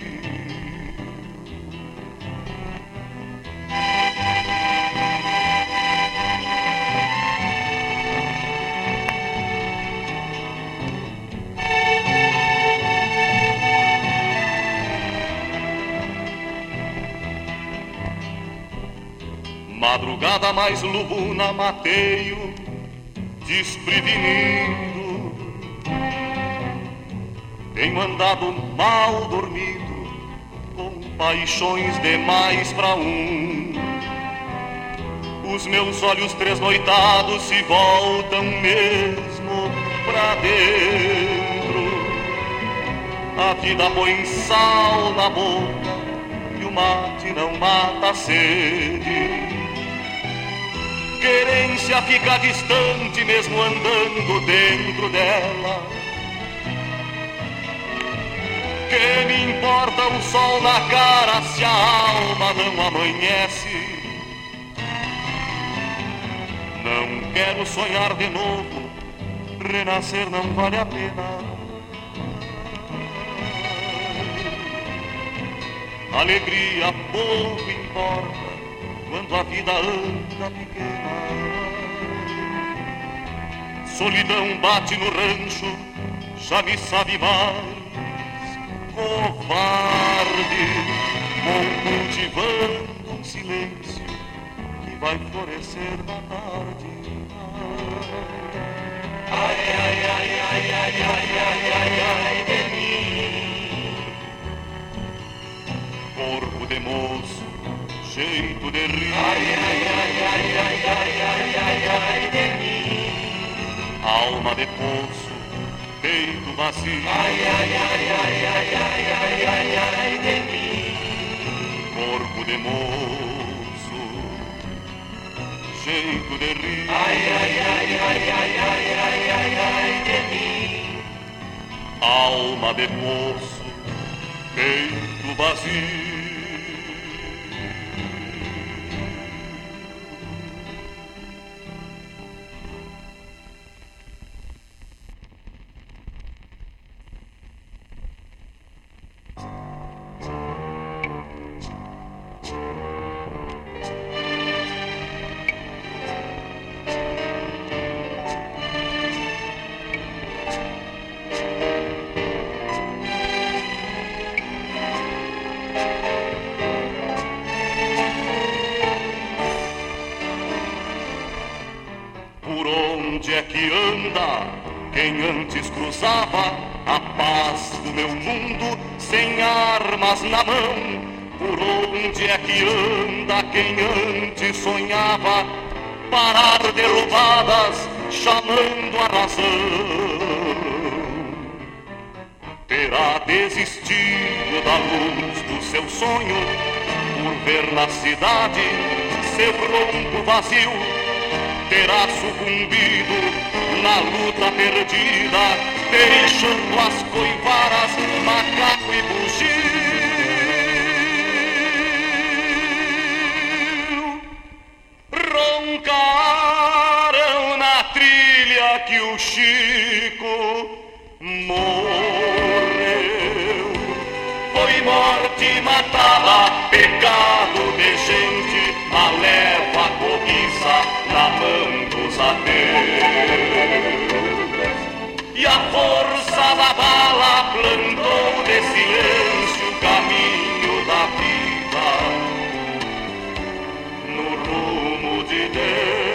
Madrugada mais lubuna mateio desprevenido. Tenho andado mal dormido Com paixões demais pra um. Os meus olhos tresnoitados se voltam mesmo pra dentro. A vida põe sal na boca E o mate não mata a sede querência fica distante mesmo andando dentro dela. Que me importa o sol na cara se a alma não amanhece? Não quero sonhar de novo, renascer não vale a pena. Alegria pouco importa quando a vida anda pequena. Solidão bate no rancho, já me sabe mais. Covarde, vou cultivando um silêncio que vai florescer na tarde. Ai, ai, ai, ai, ai, ai, ai, ai, ai de mim. Corpo de moço, jeito de rir. Ai, ai, ai, ai, ai, ai, ai, ai, ai de mim. Alma de poço, peito vazio. Ai, ai, ai, ai, ai, ai, ai, ai, ai de mim. Corpo de moço, jeito de rir. Ai, ai, ai, ai, ai, ai, ai, ai, ai de mim. Alma de poço, peito vazio. Armas na mão? Por onde é que anda quem antes sonhava parar derrubadas chamando a razão? Terá desistido da luz do seu sonho por ver na cidade seu ronco vazio terá sucumbido na luta perdida, deixando as coivaras, macaco e bugio. Que o Chico morreu. Foi morte matada, pecado de gente, a leva cobiça na mão dos ateus. E a força da bala plantou de silêncio o caminho da vida no rumo de Deus.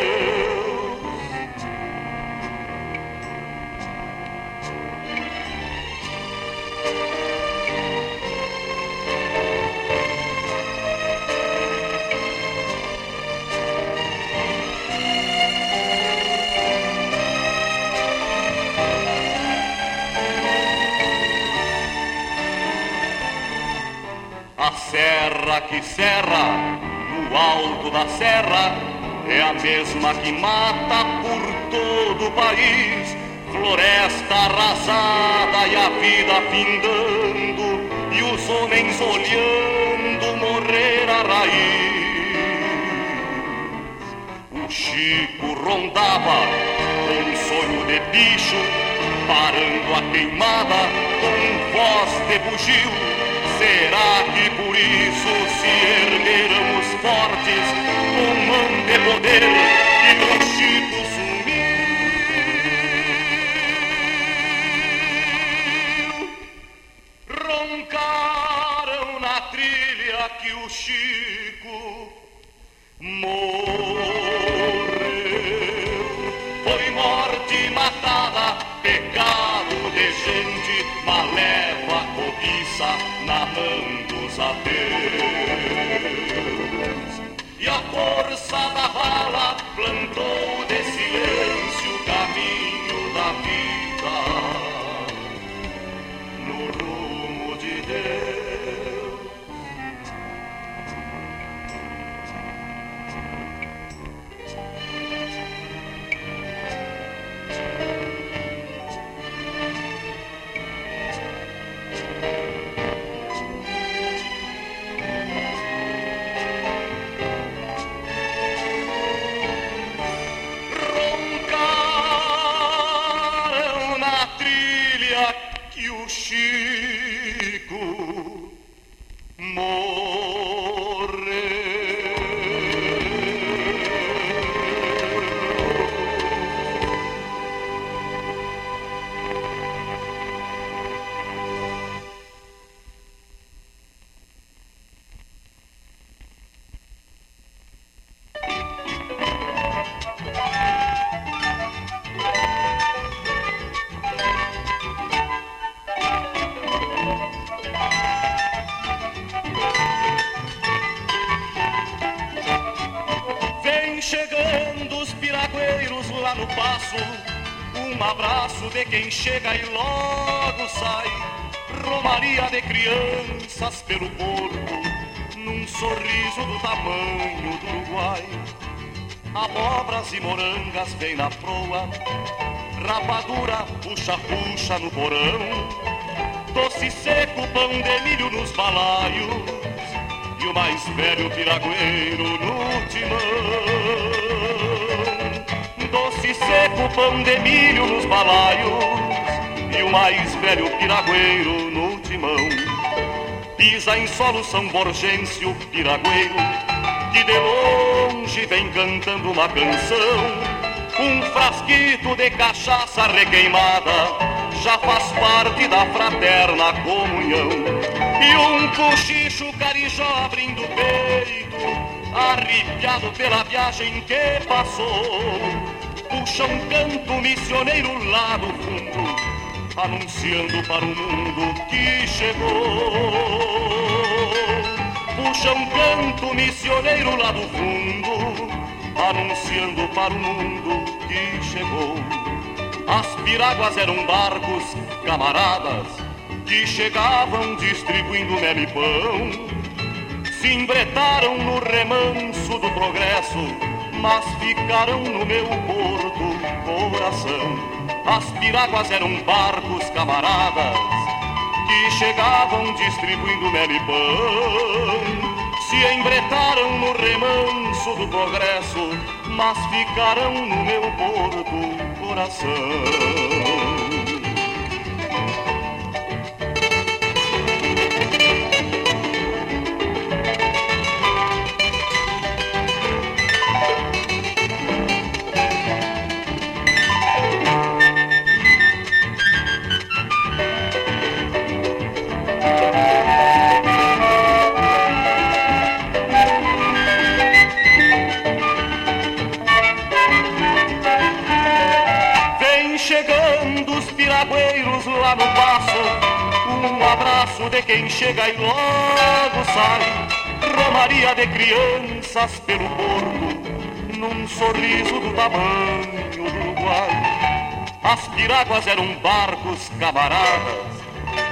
Serra que serra, no alto da serra, é a mesma que mata por todo o país. Floresta arrasada e a vida findando, e os homens olhando morrer a raiz. O Chico rondava com sonho de bicho, parando a queimada com voz de bugio. Será que por isso se ergueram os fortes com mão de poder e o Chico sumiu? Roncaram na trilha que o Chico morreu. Foi morte matada, pecado de gente, maleva cobiça na mão dos ateus. E a força da bala plantou de de quem chega e logo sai. Romaria de crianças pelo porto, num sorriso do tamanho do Uruguai. Abobras e morangas vem na proa, rapadura puxa-puxa no porão. Doce seco, pão de milho nos balaios e o mais velho piragüeiro no timão. Seco, pão de milho nos balaios e o mais velho piragüeiro no timão. Pisa em solo São Borgêncio, piragüeiro, que de longe vem cantando uma canção. Um frasquito de cachaça requeimada já faz parte da fraterna comunhão. E um cochicho carijó abrindo o peito, arrepiado pela viagem que passou. Puxa um canto missioneiro lá do fundo, anunciando para o mundo que chegou. Puxa um canto missioneiro lá do fundo, anunciando para o mundo que chegou. As piráguas eram barcos, camaradas, que chegavam distribuindo mel e pão. Se embretaram no remanso do progresso, mas ficaram no meu porto coração. As piráguas eram barcos, camaradas, que chegavam distribuindo mel e pão. Se embretaram no remanso do progresso, mas ficaram no meu porto coração. No passo Um abraço de quem chega e logo sai. Romaria de crianças pelo porto Num sorriso do tamanho do Uruguai. As piráguas eram barcos camaradas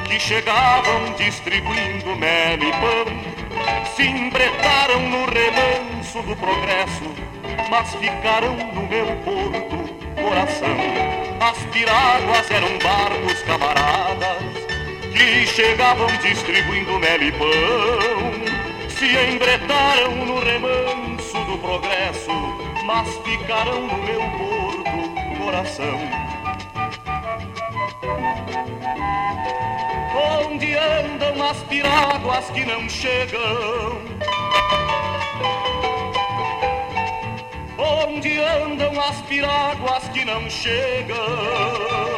Que chegavam distribuindo mel e pão. Se embretaram no remanso do progresso mas ficaram no meu porto coração. As piráguas eram barcos camaradas que chegavam distribuindo mel e pão. Se embretaram no remanso do progresso, mas ficaram no meu porto coração. Onde andam as piráguas que não chegam? Onde andam as piráguas que não chegam?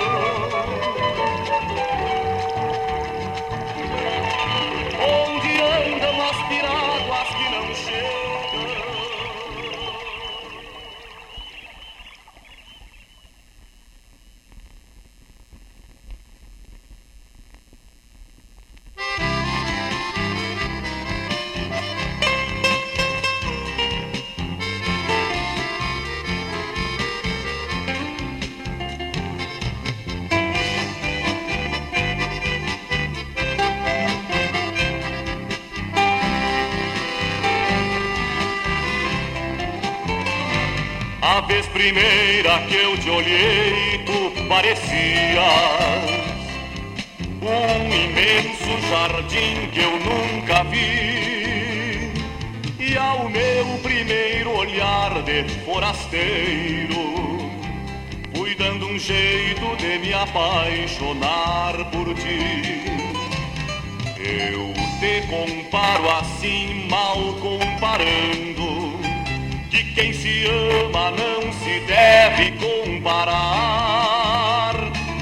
A vez primeira que eu te olhei, tu parecias um imenso jardim que eu nunca vi. E ao meu primeiro olhar de forasteiro, fui dando um jeito de me apaixonar por ti. Eu te comparo assim, mal comparando quem se ama não se deve comparar.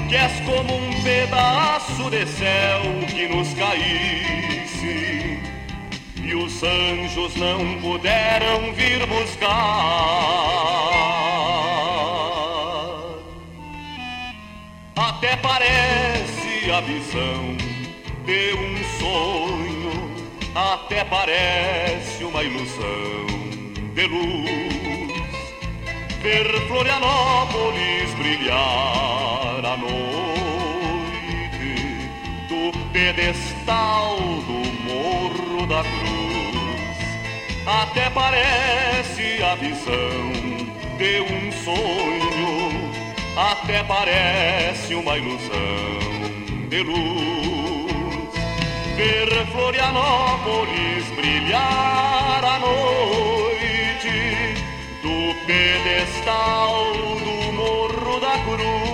Que és como um pedaço de céu que nos caísse e os anjos não puderam vir buscar. Até parece a visão de um sonho, até parece uma ilusão de luz. Ver Florianópolis brilhar à noite do pedestal do Morro da Cruz. Até parece a visão de um sonho, até parece uma ilusão de luz. Ver Florianópolis brilhar à noite pedestal do Morro da Cruz.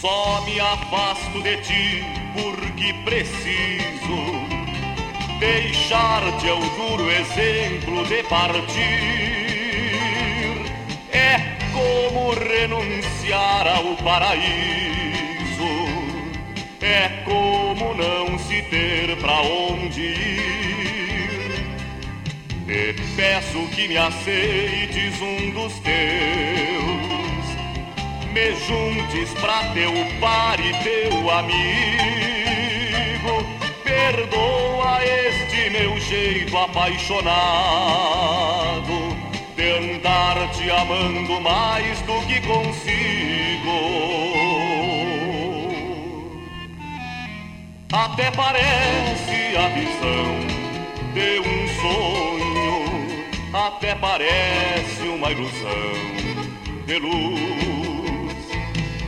Só me afasto de ti porque preciso deixar-te ao duro exemplo de partir. É como renunciar ao paraíso, é como não se ter pra onde ir. Te peço que me aceites um dos teus me juntes pra teu par e teu amigo. Perdoa este meu jeito apaixonado de andar te amando mais do que consigo. Até parece a visão de um sonho, até parece uma ilusão de luz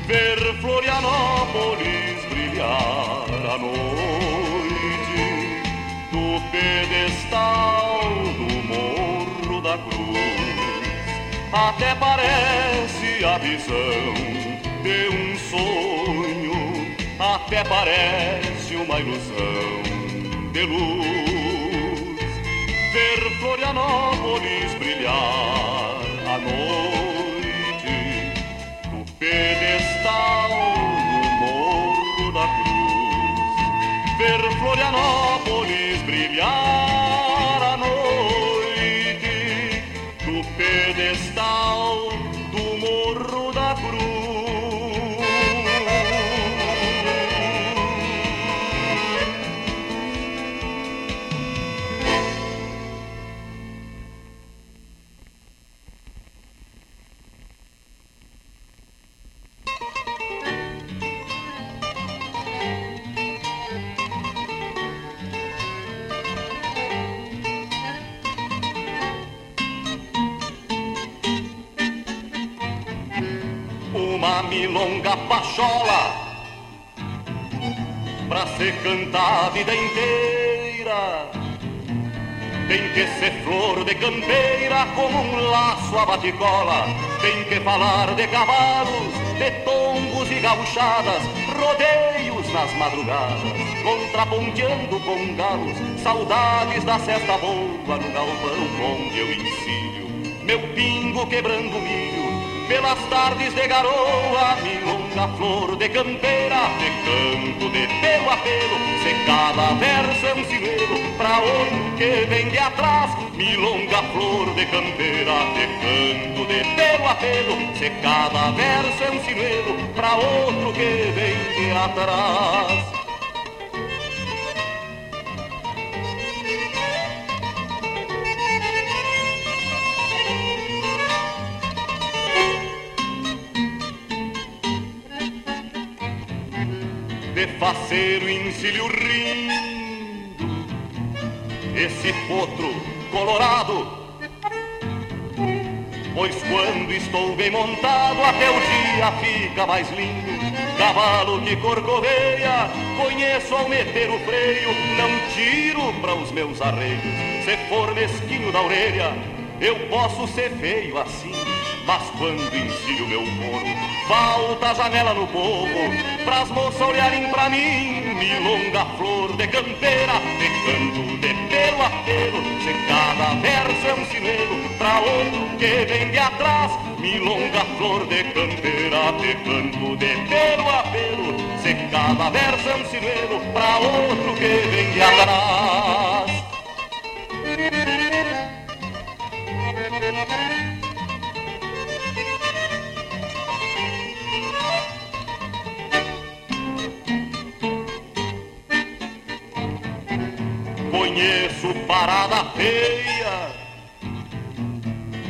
ver Florianópolis brilhar à noite do pedestal do Morro da Cruz. Até parece a visão de um sonho, até parece uma ilusão de luz. Ver Florianópolis brilhar à noite pedestal Florianópolis vida inteira. Tem que ser flor de campeira como um laço a baticola. Tem que falar de cavalos, de tombos e gauchadas, rodeios nas madrugadas, contraponteando com galos, saudades da cesta boa no galpão onde eu ensino. Meu pingo quebrando milho, pelas tardes de garoa, milonga flor de campeira, de canto de pelo a pelo, verso é um sinuelo, pra outro que vem de atrás, milonga flor de campeira, de canto de pelo a pelo, verso é um sinuelo, pra outro que vem de atrás. Faceiro encilho rindo, esse potro colorado. Pois quando estou bem montado, até o dia fica mais lindo. Cavalo que corcoveia, conheço ao meter o freio, não tiro para os meus arreios. Se for mesquinho da orelha, eu posso ser feio assim. Mas quando ensino meu couro, falta a janela no povo, pras moças olharem pra mim, milonga flor de campeira, de canto de pelo a pelo, se cada verso é um sinelo, pra outro que vem de atrás, milonga flor de campeira, de canto de pelo a pelo, se cada verso é um sinelo, pra outro que vem de atrás. Parada feia,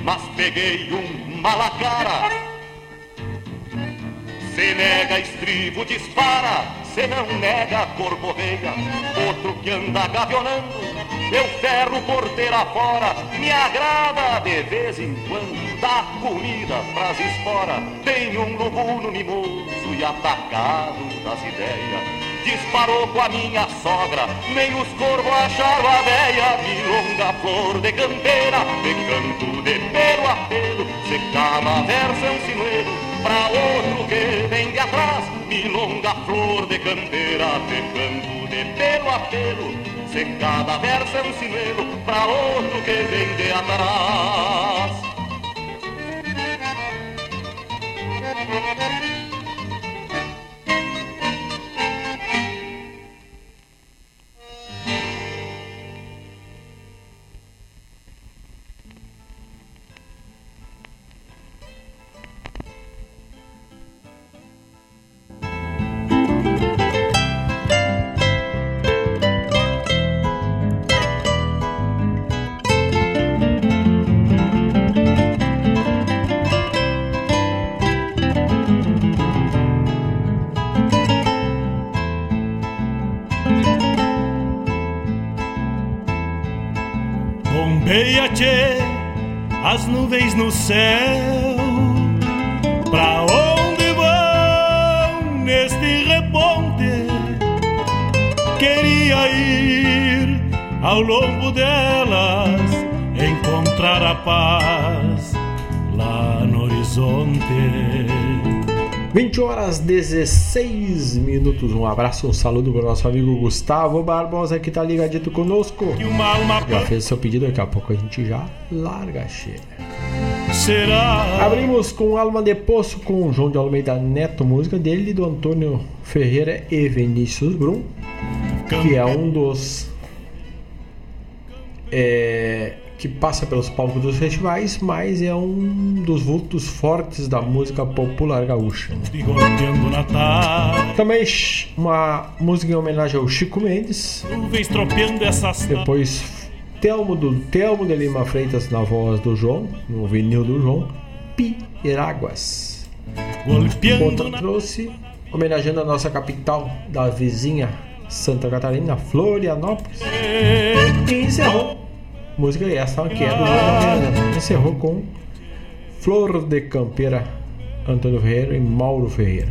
mas peguei um malacara. Se nega estribo, dispara, se não nega corcoveia. Outro que anda gavionando, eu ferro porteira fora. Me agrada de vez em quando dar comida pras esporas. Tem um lubuno mimoso e atacado das ideias disparou com a minha sogra, nem os corvos acharam a véia, milonga flor de campeira, de canto de pelo a pelo, se cada verso é um sinuelo, pra outro que vem de atrás, milonga flor de campeira, de canto de pelo a pelo, se cada verso é um sinuelo, pra outro que vem de atrás. Tchê, as nuvens no céu. Pra onde vão neste reponte? Queria ir ao longo delas, encontrar a paz 20 horas 16 minutos. Um abraço, um saludo para o nosso amigo Gustavo Barbosa que tá ligadito conosco. Já fez seu pedido, daqui a pouco a gente já larga a cheia. Será? Abrimos com Alma de Poço com João de Almeida Neto, música dele do Antônio Ferreira e Vinícius Brum, que é um dos é, que passa pelos palcos dos festivais, mas é um dos vultos fortes da música popular gaúcha. Tarde. Também uma música em homenagem ao Chico Mendes. Depois Telmo do Telmo de Lima Freitas na voz do João, no vinil do João, Piraguas. Outra trouxe homenageando a nossa capital da vizinha Santa Catarina, Florianópolis. E encerrou música essa que é do Miranda. Encerrou com Flor de Campeira Antônio Ferreira e Mauro Ferreira.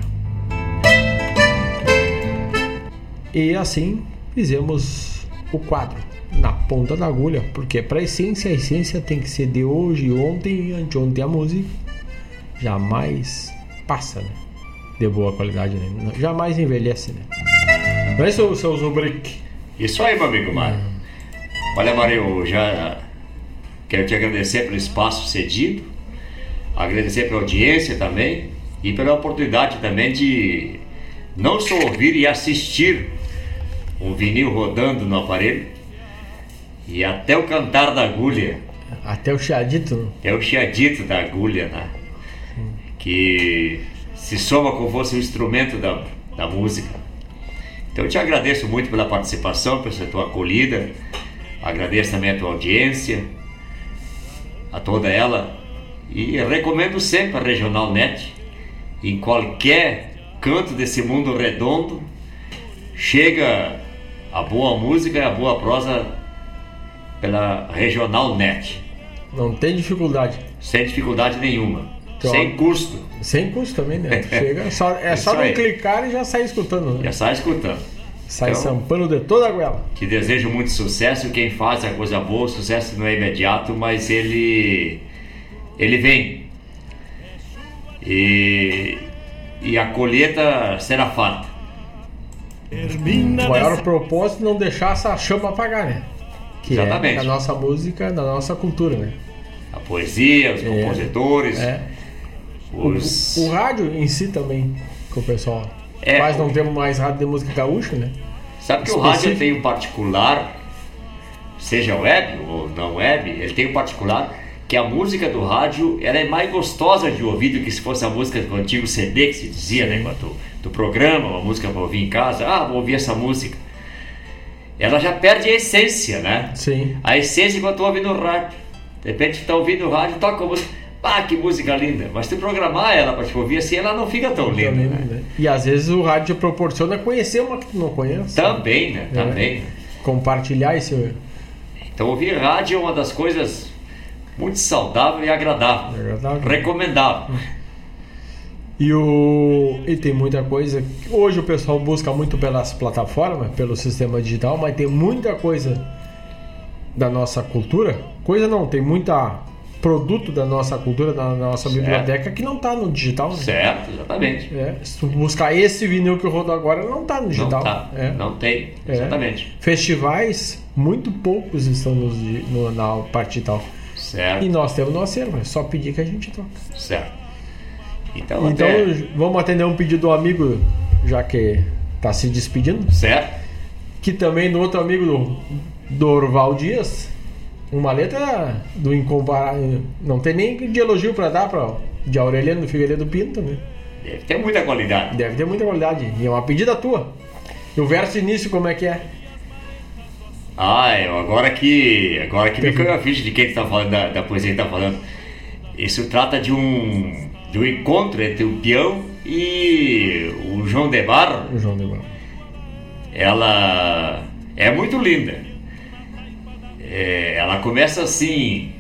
E assim fizemos o quadro na ponta da agulha, porque para a essência, a essência tem que ser de hoje, ontem e anteontem a música. Jamais passa, né? De boa qualidade, né? Jamais envelhece, né? Não é isso, seu Zubrick? Isso aí, meu amigo Mário. Olha, Mário, eu já quero te agradecer pelo espaço cedido, agradecer pela audiência também e pela oportunidade também de não só ouvir e assistir um vinil rodando no aparelho e até o cantar da agulha. Até o chiadito? É o chiadito da agulha, né? Que se soma como fosse um instrumento da, da música. Então eu te agradeço muito pela participação, pela tua acolhida, agradeço também a tua audiência, a toda ela, e recomendo sempre a Regional Net, em qualquer canto desse mundo redondo, chega a boa música e a boa prosa pela Regional Net. Não tem dificuldade. Sem dificuldade nenhuma. Então, sem custo. Sem custo também, né? Chega, só, é Isso só não clicar e já sai escutando, né? Já sai escutando. Sai Então- sampando de toda a goela. Te desejo muito sucesso. Quem faz a coisa boa, o sucesso não é imediato, mas ele ele vem. E, e a colheita será farta. O maior propósito é não deixar essa chama apagar, né? Que Exatamente. é da nossa música, da nossa cultura, né? A poesia, os compositores, É. O, os. o rádio em si também, que o pessoal. É, Quase não temos mais rádio de música gaúcha, né? Sabe que o rádio tem um particular, seja web ou não web, ele tem um particular que a música do rádio ela é mais gostosa de ouvir do que se fosse a música do antigo CD que se dizia, né? Do, do programa, uma música para ouvir em casa, ah, vou ouvir essa música. Ela já perde a essência, né? Sim. A essência quando tu ouve no rádio. De repente tu tá ouvindo o rádio, toca a música. Ah, que música linda! Mas tu programar ela para te ouvir assim, ela não fica tão linda. Né? né? E às vezes o rádio proporciona conhecer uma que tu não conhece. Também, né? É. Também. Compartilhar esse. Então ouvir rádio é uma das coisas muito saudável e agradável. Recomendável. E, o... e tem muita coisa. Hoje o pessoal busca muito pelas plataformas, pelo sistema digital, mas tem muita coisa da nossa cultura. Coisa não, tem muita produto da nossa cultura, da nossa Certo. biblioteca que não tá no digital. Né? Certo, exatamente. É, se tu buscar esse vinil que rodou agora, não tá no digital. Não tá. É. Não tem. É. Exatamente. Festivais, muito poucos estão di- no- na parte digital. Certo. E nós temos no acervo, é só pedir que a gente toca. Certo. Então, Então, até- vamos atender um pedido do amigo, já que tá se despedindo. Certo. Que também do outro amigo do Dorval Dias, uma letra do incomparável. Não tem nem de elogio pra dar pra, de Aureliano Figueiredo Pinto, né? Deve ter muita qualidade. Deve ter muita qualidade. E é uma pedida tua. E o verso início, como é que é? Ah, eu, agora que. Agora que me caiu a ficha de quem que tá falando, da, da poesia que tá falando. Isso trata de um. de um encontro entre o peão e o João de Barro. O João de Barro. Ela é muito linda. É, ela começa assim.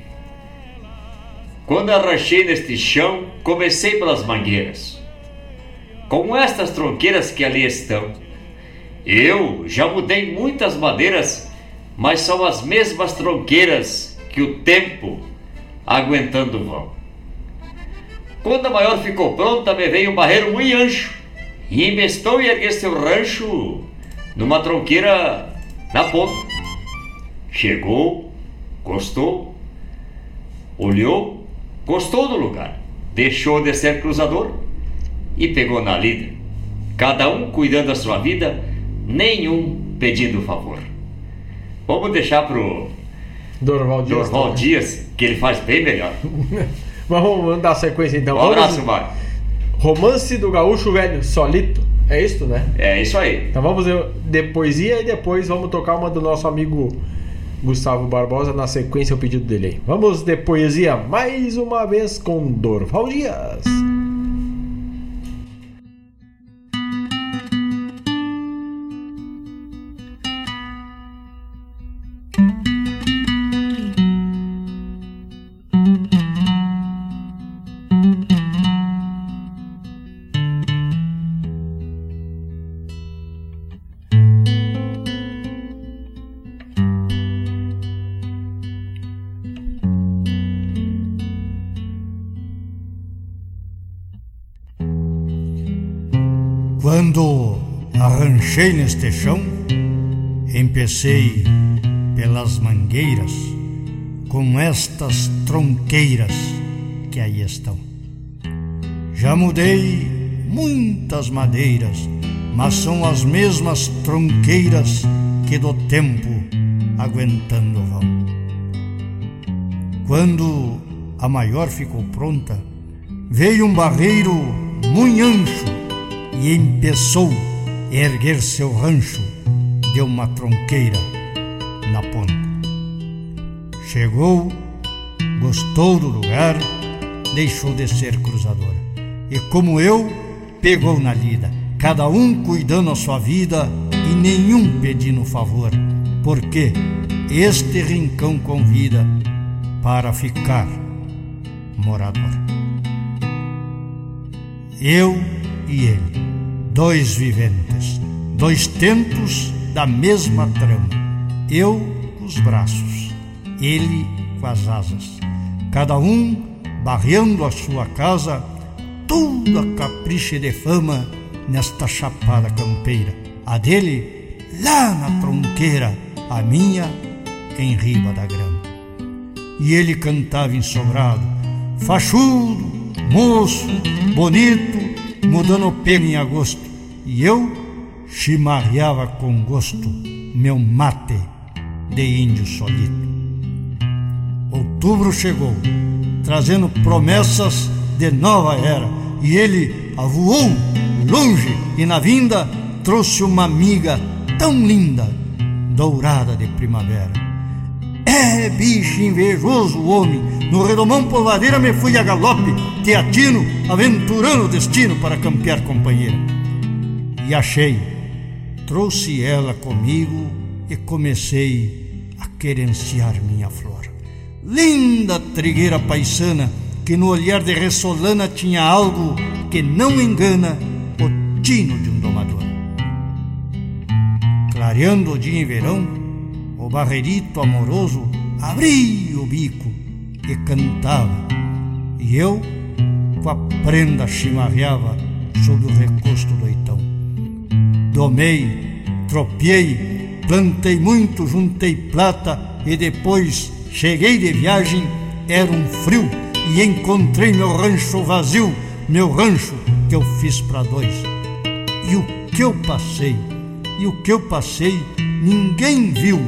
Quando arranchei neste chão, comecei pelas mangueiras. Como estas tronqueiras que ali estão. Eu já mudei muitas madeiras, mas são as mesmas tronqueiras que o tempo aguentando vão. Quando a maior ficou pronta, me veio um barreiro muito ancho e embestou e ergueu seu rancho numa tronqueira na ponta. Chegou, gostou, olhou, gostou do lugar, deixou de ser cruzador e pegou na lida. Cada um cuidando da sua vida, nenhum pedindo favor. Vamos deixar pro Dorval Dias. Dorval. Dias, que ele faz bem melhor. Mas vamos dar sequência então. Um Vamos- abraço, Mário. Romance do Gaúcho Velho, Solito. É isso, né? É isso aí. Então vamos de poesia e depois vamos tocar uma do nosso amigo Gustavo Barbosa na sequência o pedido dele aí. Vamos de poesia mais uma vez com Dorval Dias. Arranchei neste chão, empecei pelas mangueiras com estas tronqueiras que aí estão. Já mudei muitas madeiras, mas são as mesmas tronqueiras que do tempo aguentando vão. Quando a maior ficou pronta, veio um barreiro muito ancho e empeçou erguer seu rancho de uma tronqueira na ponta. Chegou, gostou do lugar, deixou de ser cruzadora. E como eu, pegou na lida, cada um cuidando a sua vida e nenhum pedindo favor, porque este rincão convida para ficar morador. Eu e ele, dois viventes, dois tentos da mesma trama. Eu com os braços, ele com as asas. Cada um barreando a sua casa, tudo a capricha de fama nesta chapada campeira. A dele lá na tronqueira, a minha em riba da grama. E ele cantava ensobrado, fachudo, moço, bonito, mudando pena em agosto. E eu chimarreava com gosto meu mate de índio solito. Outubro chegou, trazendo promessas de nova era, e ele avoou longe e na vinda trouxe uma amiga tão linda, dourada de primavera. É bicho invejoso homem, no redomão polvadeira me fui a galope, teatino, aventurando o destino para campear companheira. E achei, trouxe ela comigo e comecei a querenciar minha flor. Linda trigueira paisana, que no olhar de ressolana tinha algo que não engana o tino de um domador. Clareando o dia em verão, barreirito amoroso abria o bico e cantava, e eu, com a prenda chimarreava sob o recosto do eitão. Domei, tropiei, plantei muito, juntei plata e depois cheguei de viagem, era um frio e encontrei meu rancho vazio, meu rancho que eu fiz para dois. E o que eu passei, e o que eu passei, ninguém viu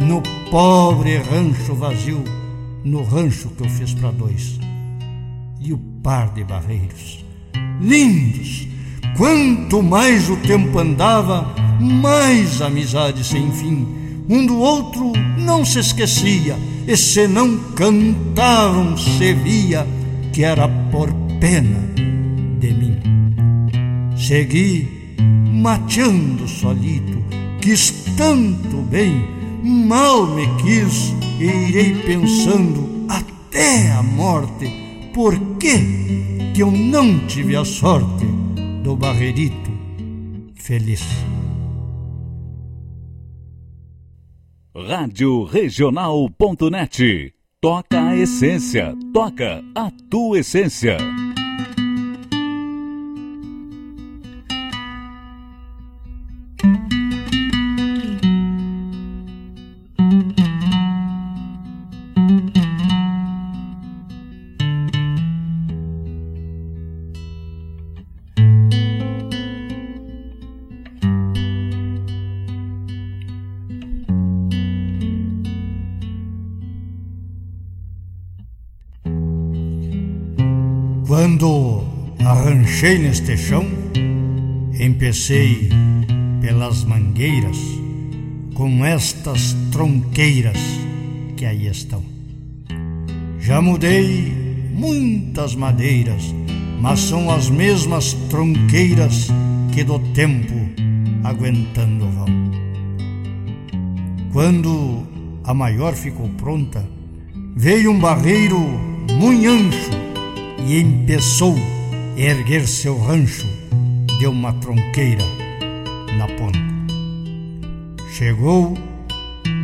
no pobre rancho vazio, no rancho que eu fiz para dois. E o par de barreiros, lindos, quanto mais o tempo andava, mais amizade sem fim. Um do outro não se esquecia, e se não cantavam, se via que era por pena de mim. Segui mateando solito, quis tanto bem, mal me quis e irei pensando até a morte, por que que eu não tive a sorte do barreirito feliz. Rádio Regional.net. Toca a essência, toca a tua essência. Arranchei neste chão, empecei pelas mangueiras com estas tronqueiras que aí estão. Já mudei muitas madeiras, mas são as mesmas tronqueiras que do tempo aguentando vão. Quando a maior ficou pronta, veio um barreiro muito ancho e empeçou erguer seu rancho de uma tronqueira na ponta. Chegou,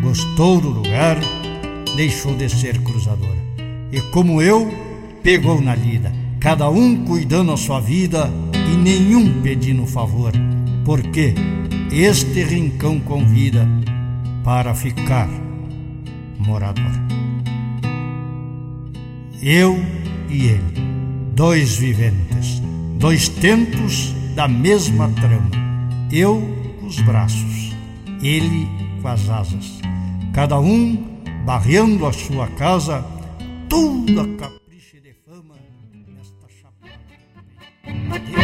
gostou do lugar, deixou de ser cruzadora. E como eu, pegou na lida, cada um cuidando a sua vida e nenhum pedindo favor, porque este rincão convida para ficar morador. Eu e ele, dois viventes, dois tentos da mesma trama. Eu com os braços, ele com as asas, cada um barreando a sua casa, tudo a capricha de fama nesta chapada.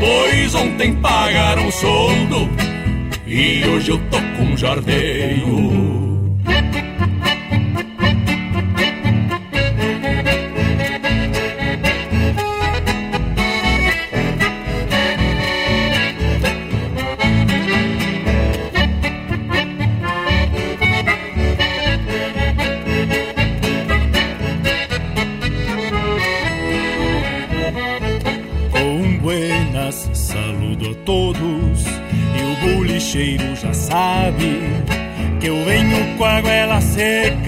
Pois ontem pagaram o soldo e hoje eu tô com jardeio.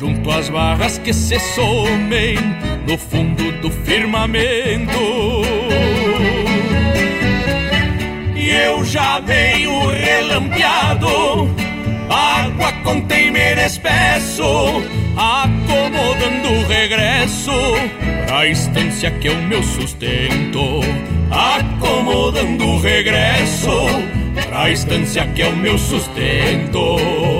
junto às barras que se somem no fundo do firmamento. E eu já venho relampeado, água com temer espesso, acomodando o regresso pra estância que é o meu sustento. Acomodando o regresso pra estância que é o meu sustento.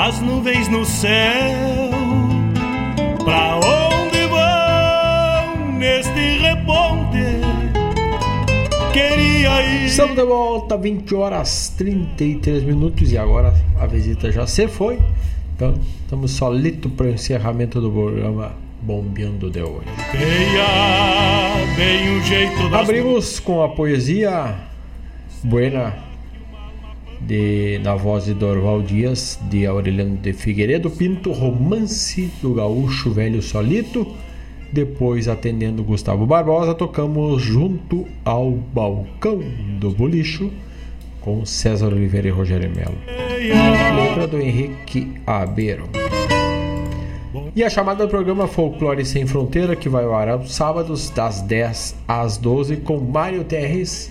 As nuvens no céu. Pra onde vão neste reponte? Queria ir. Estamos de volta, 20 horas 33 minutos e agora a visita já se foi. Então, estamos solito para o encerramento do programa Bombeando de hoje. Bem o jeito das Abrimos com a poesia Buena de, na voz de Dorval Dias, de Aureliano de Figueiredo Pinto, Romance do Gaúcho Velho Solito. Depois, atendendo Gustavo Barbosa, tocamos junto ao balcão do bolicho com César Oliveira e Rogério Melo. Letra do Henrique Abeiro. E a chamada do programa Folclore Sem Fronteira, que vai ao ar aos sábados, das 10 às 12, com Mário Terres,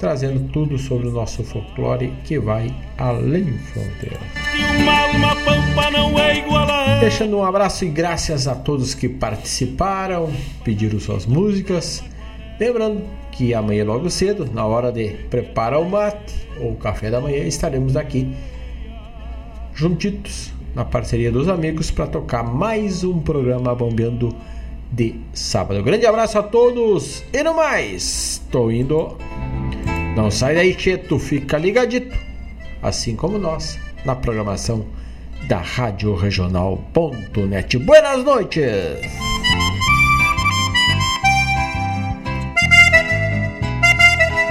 trazendo tudo sobre o nosso folclore que vai além fronteiras. É. Deixando um abraço e graças a todos que participaram, pediram suas músicas. Lembrando que amanhã logo cedo, na hora de preparar o mate ou o café da manhã, estaremos aqui juntitos na parceria dos amigos para tocar mais um programa bombeando de sábado. Grande abraço a todos e no mais, tô indo. Não sai daí, Cheto, fica ligadito, assim como nós, na programação da Rádio Regional.net. Buenas noites!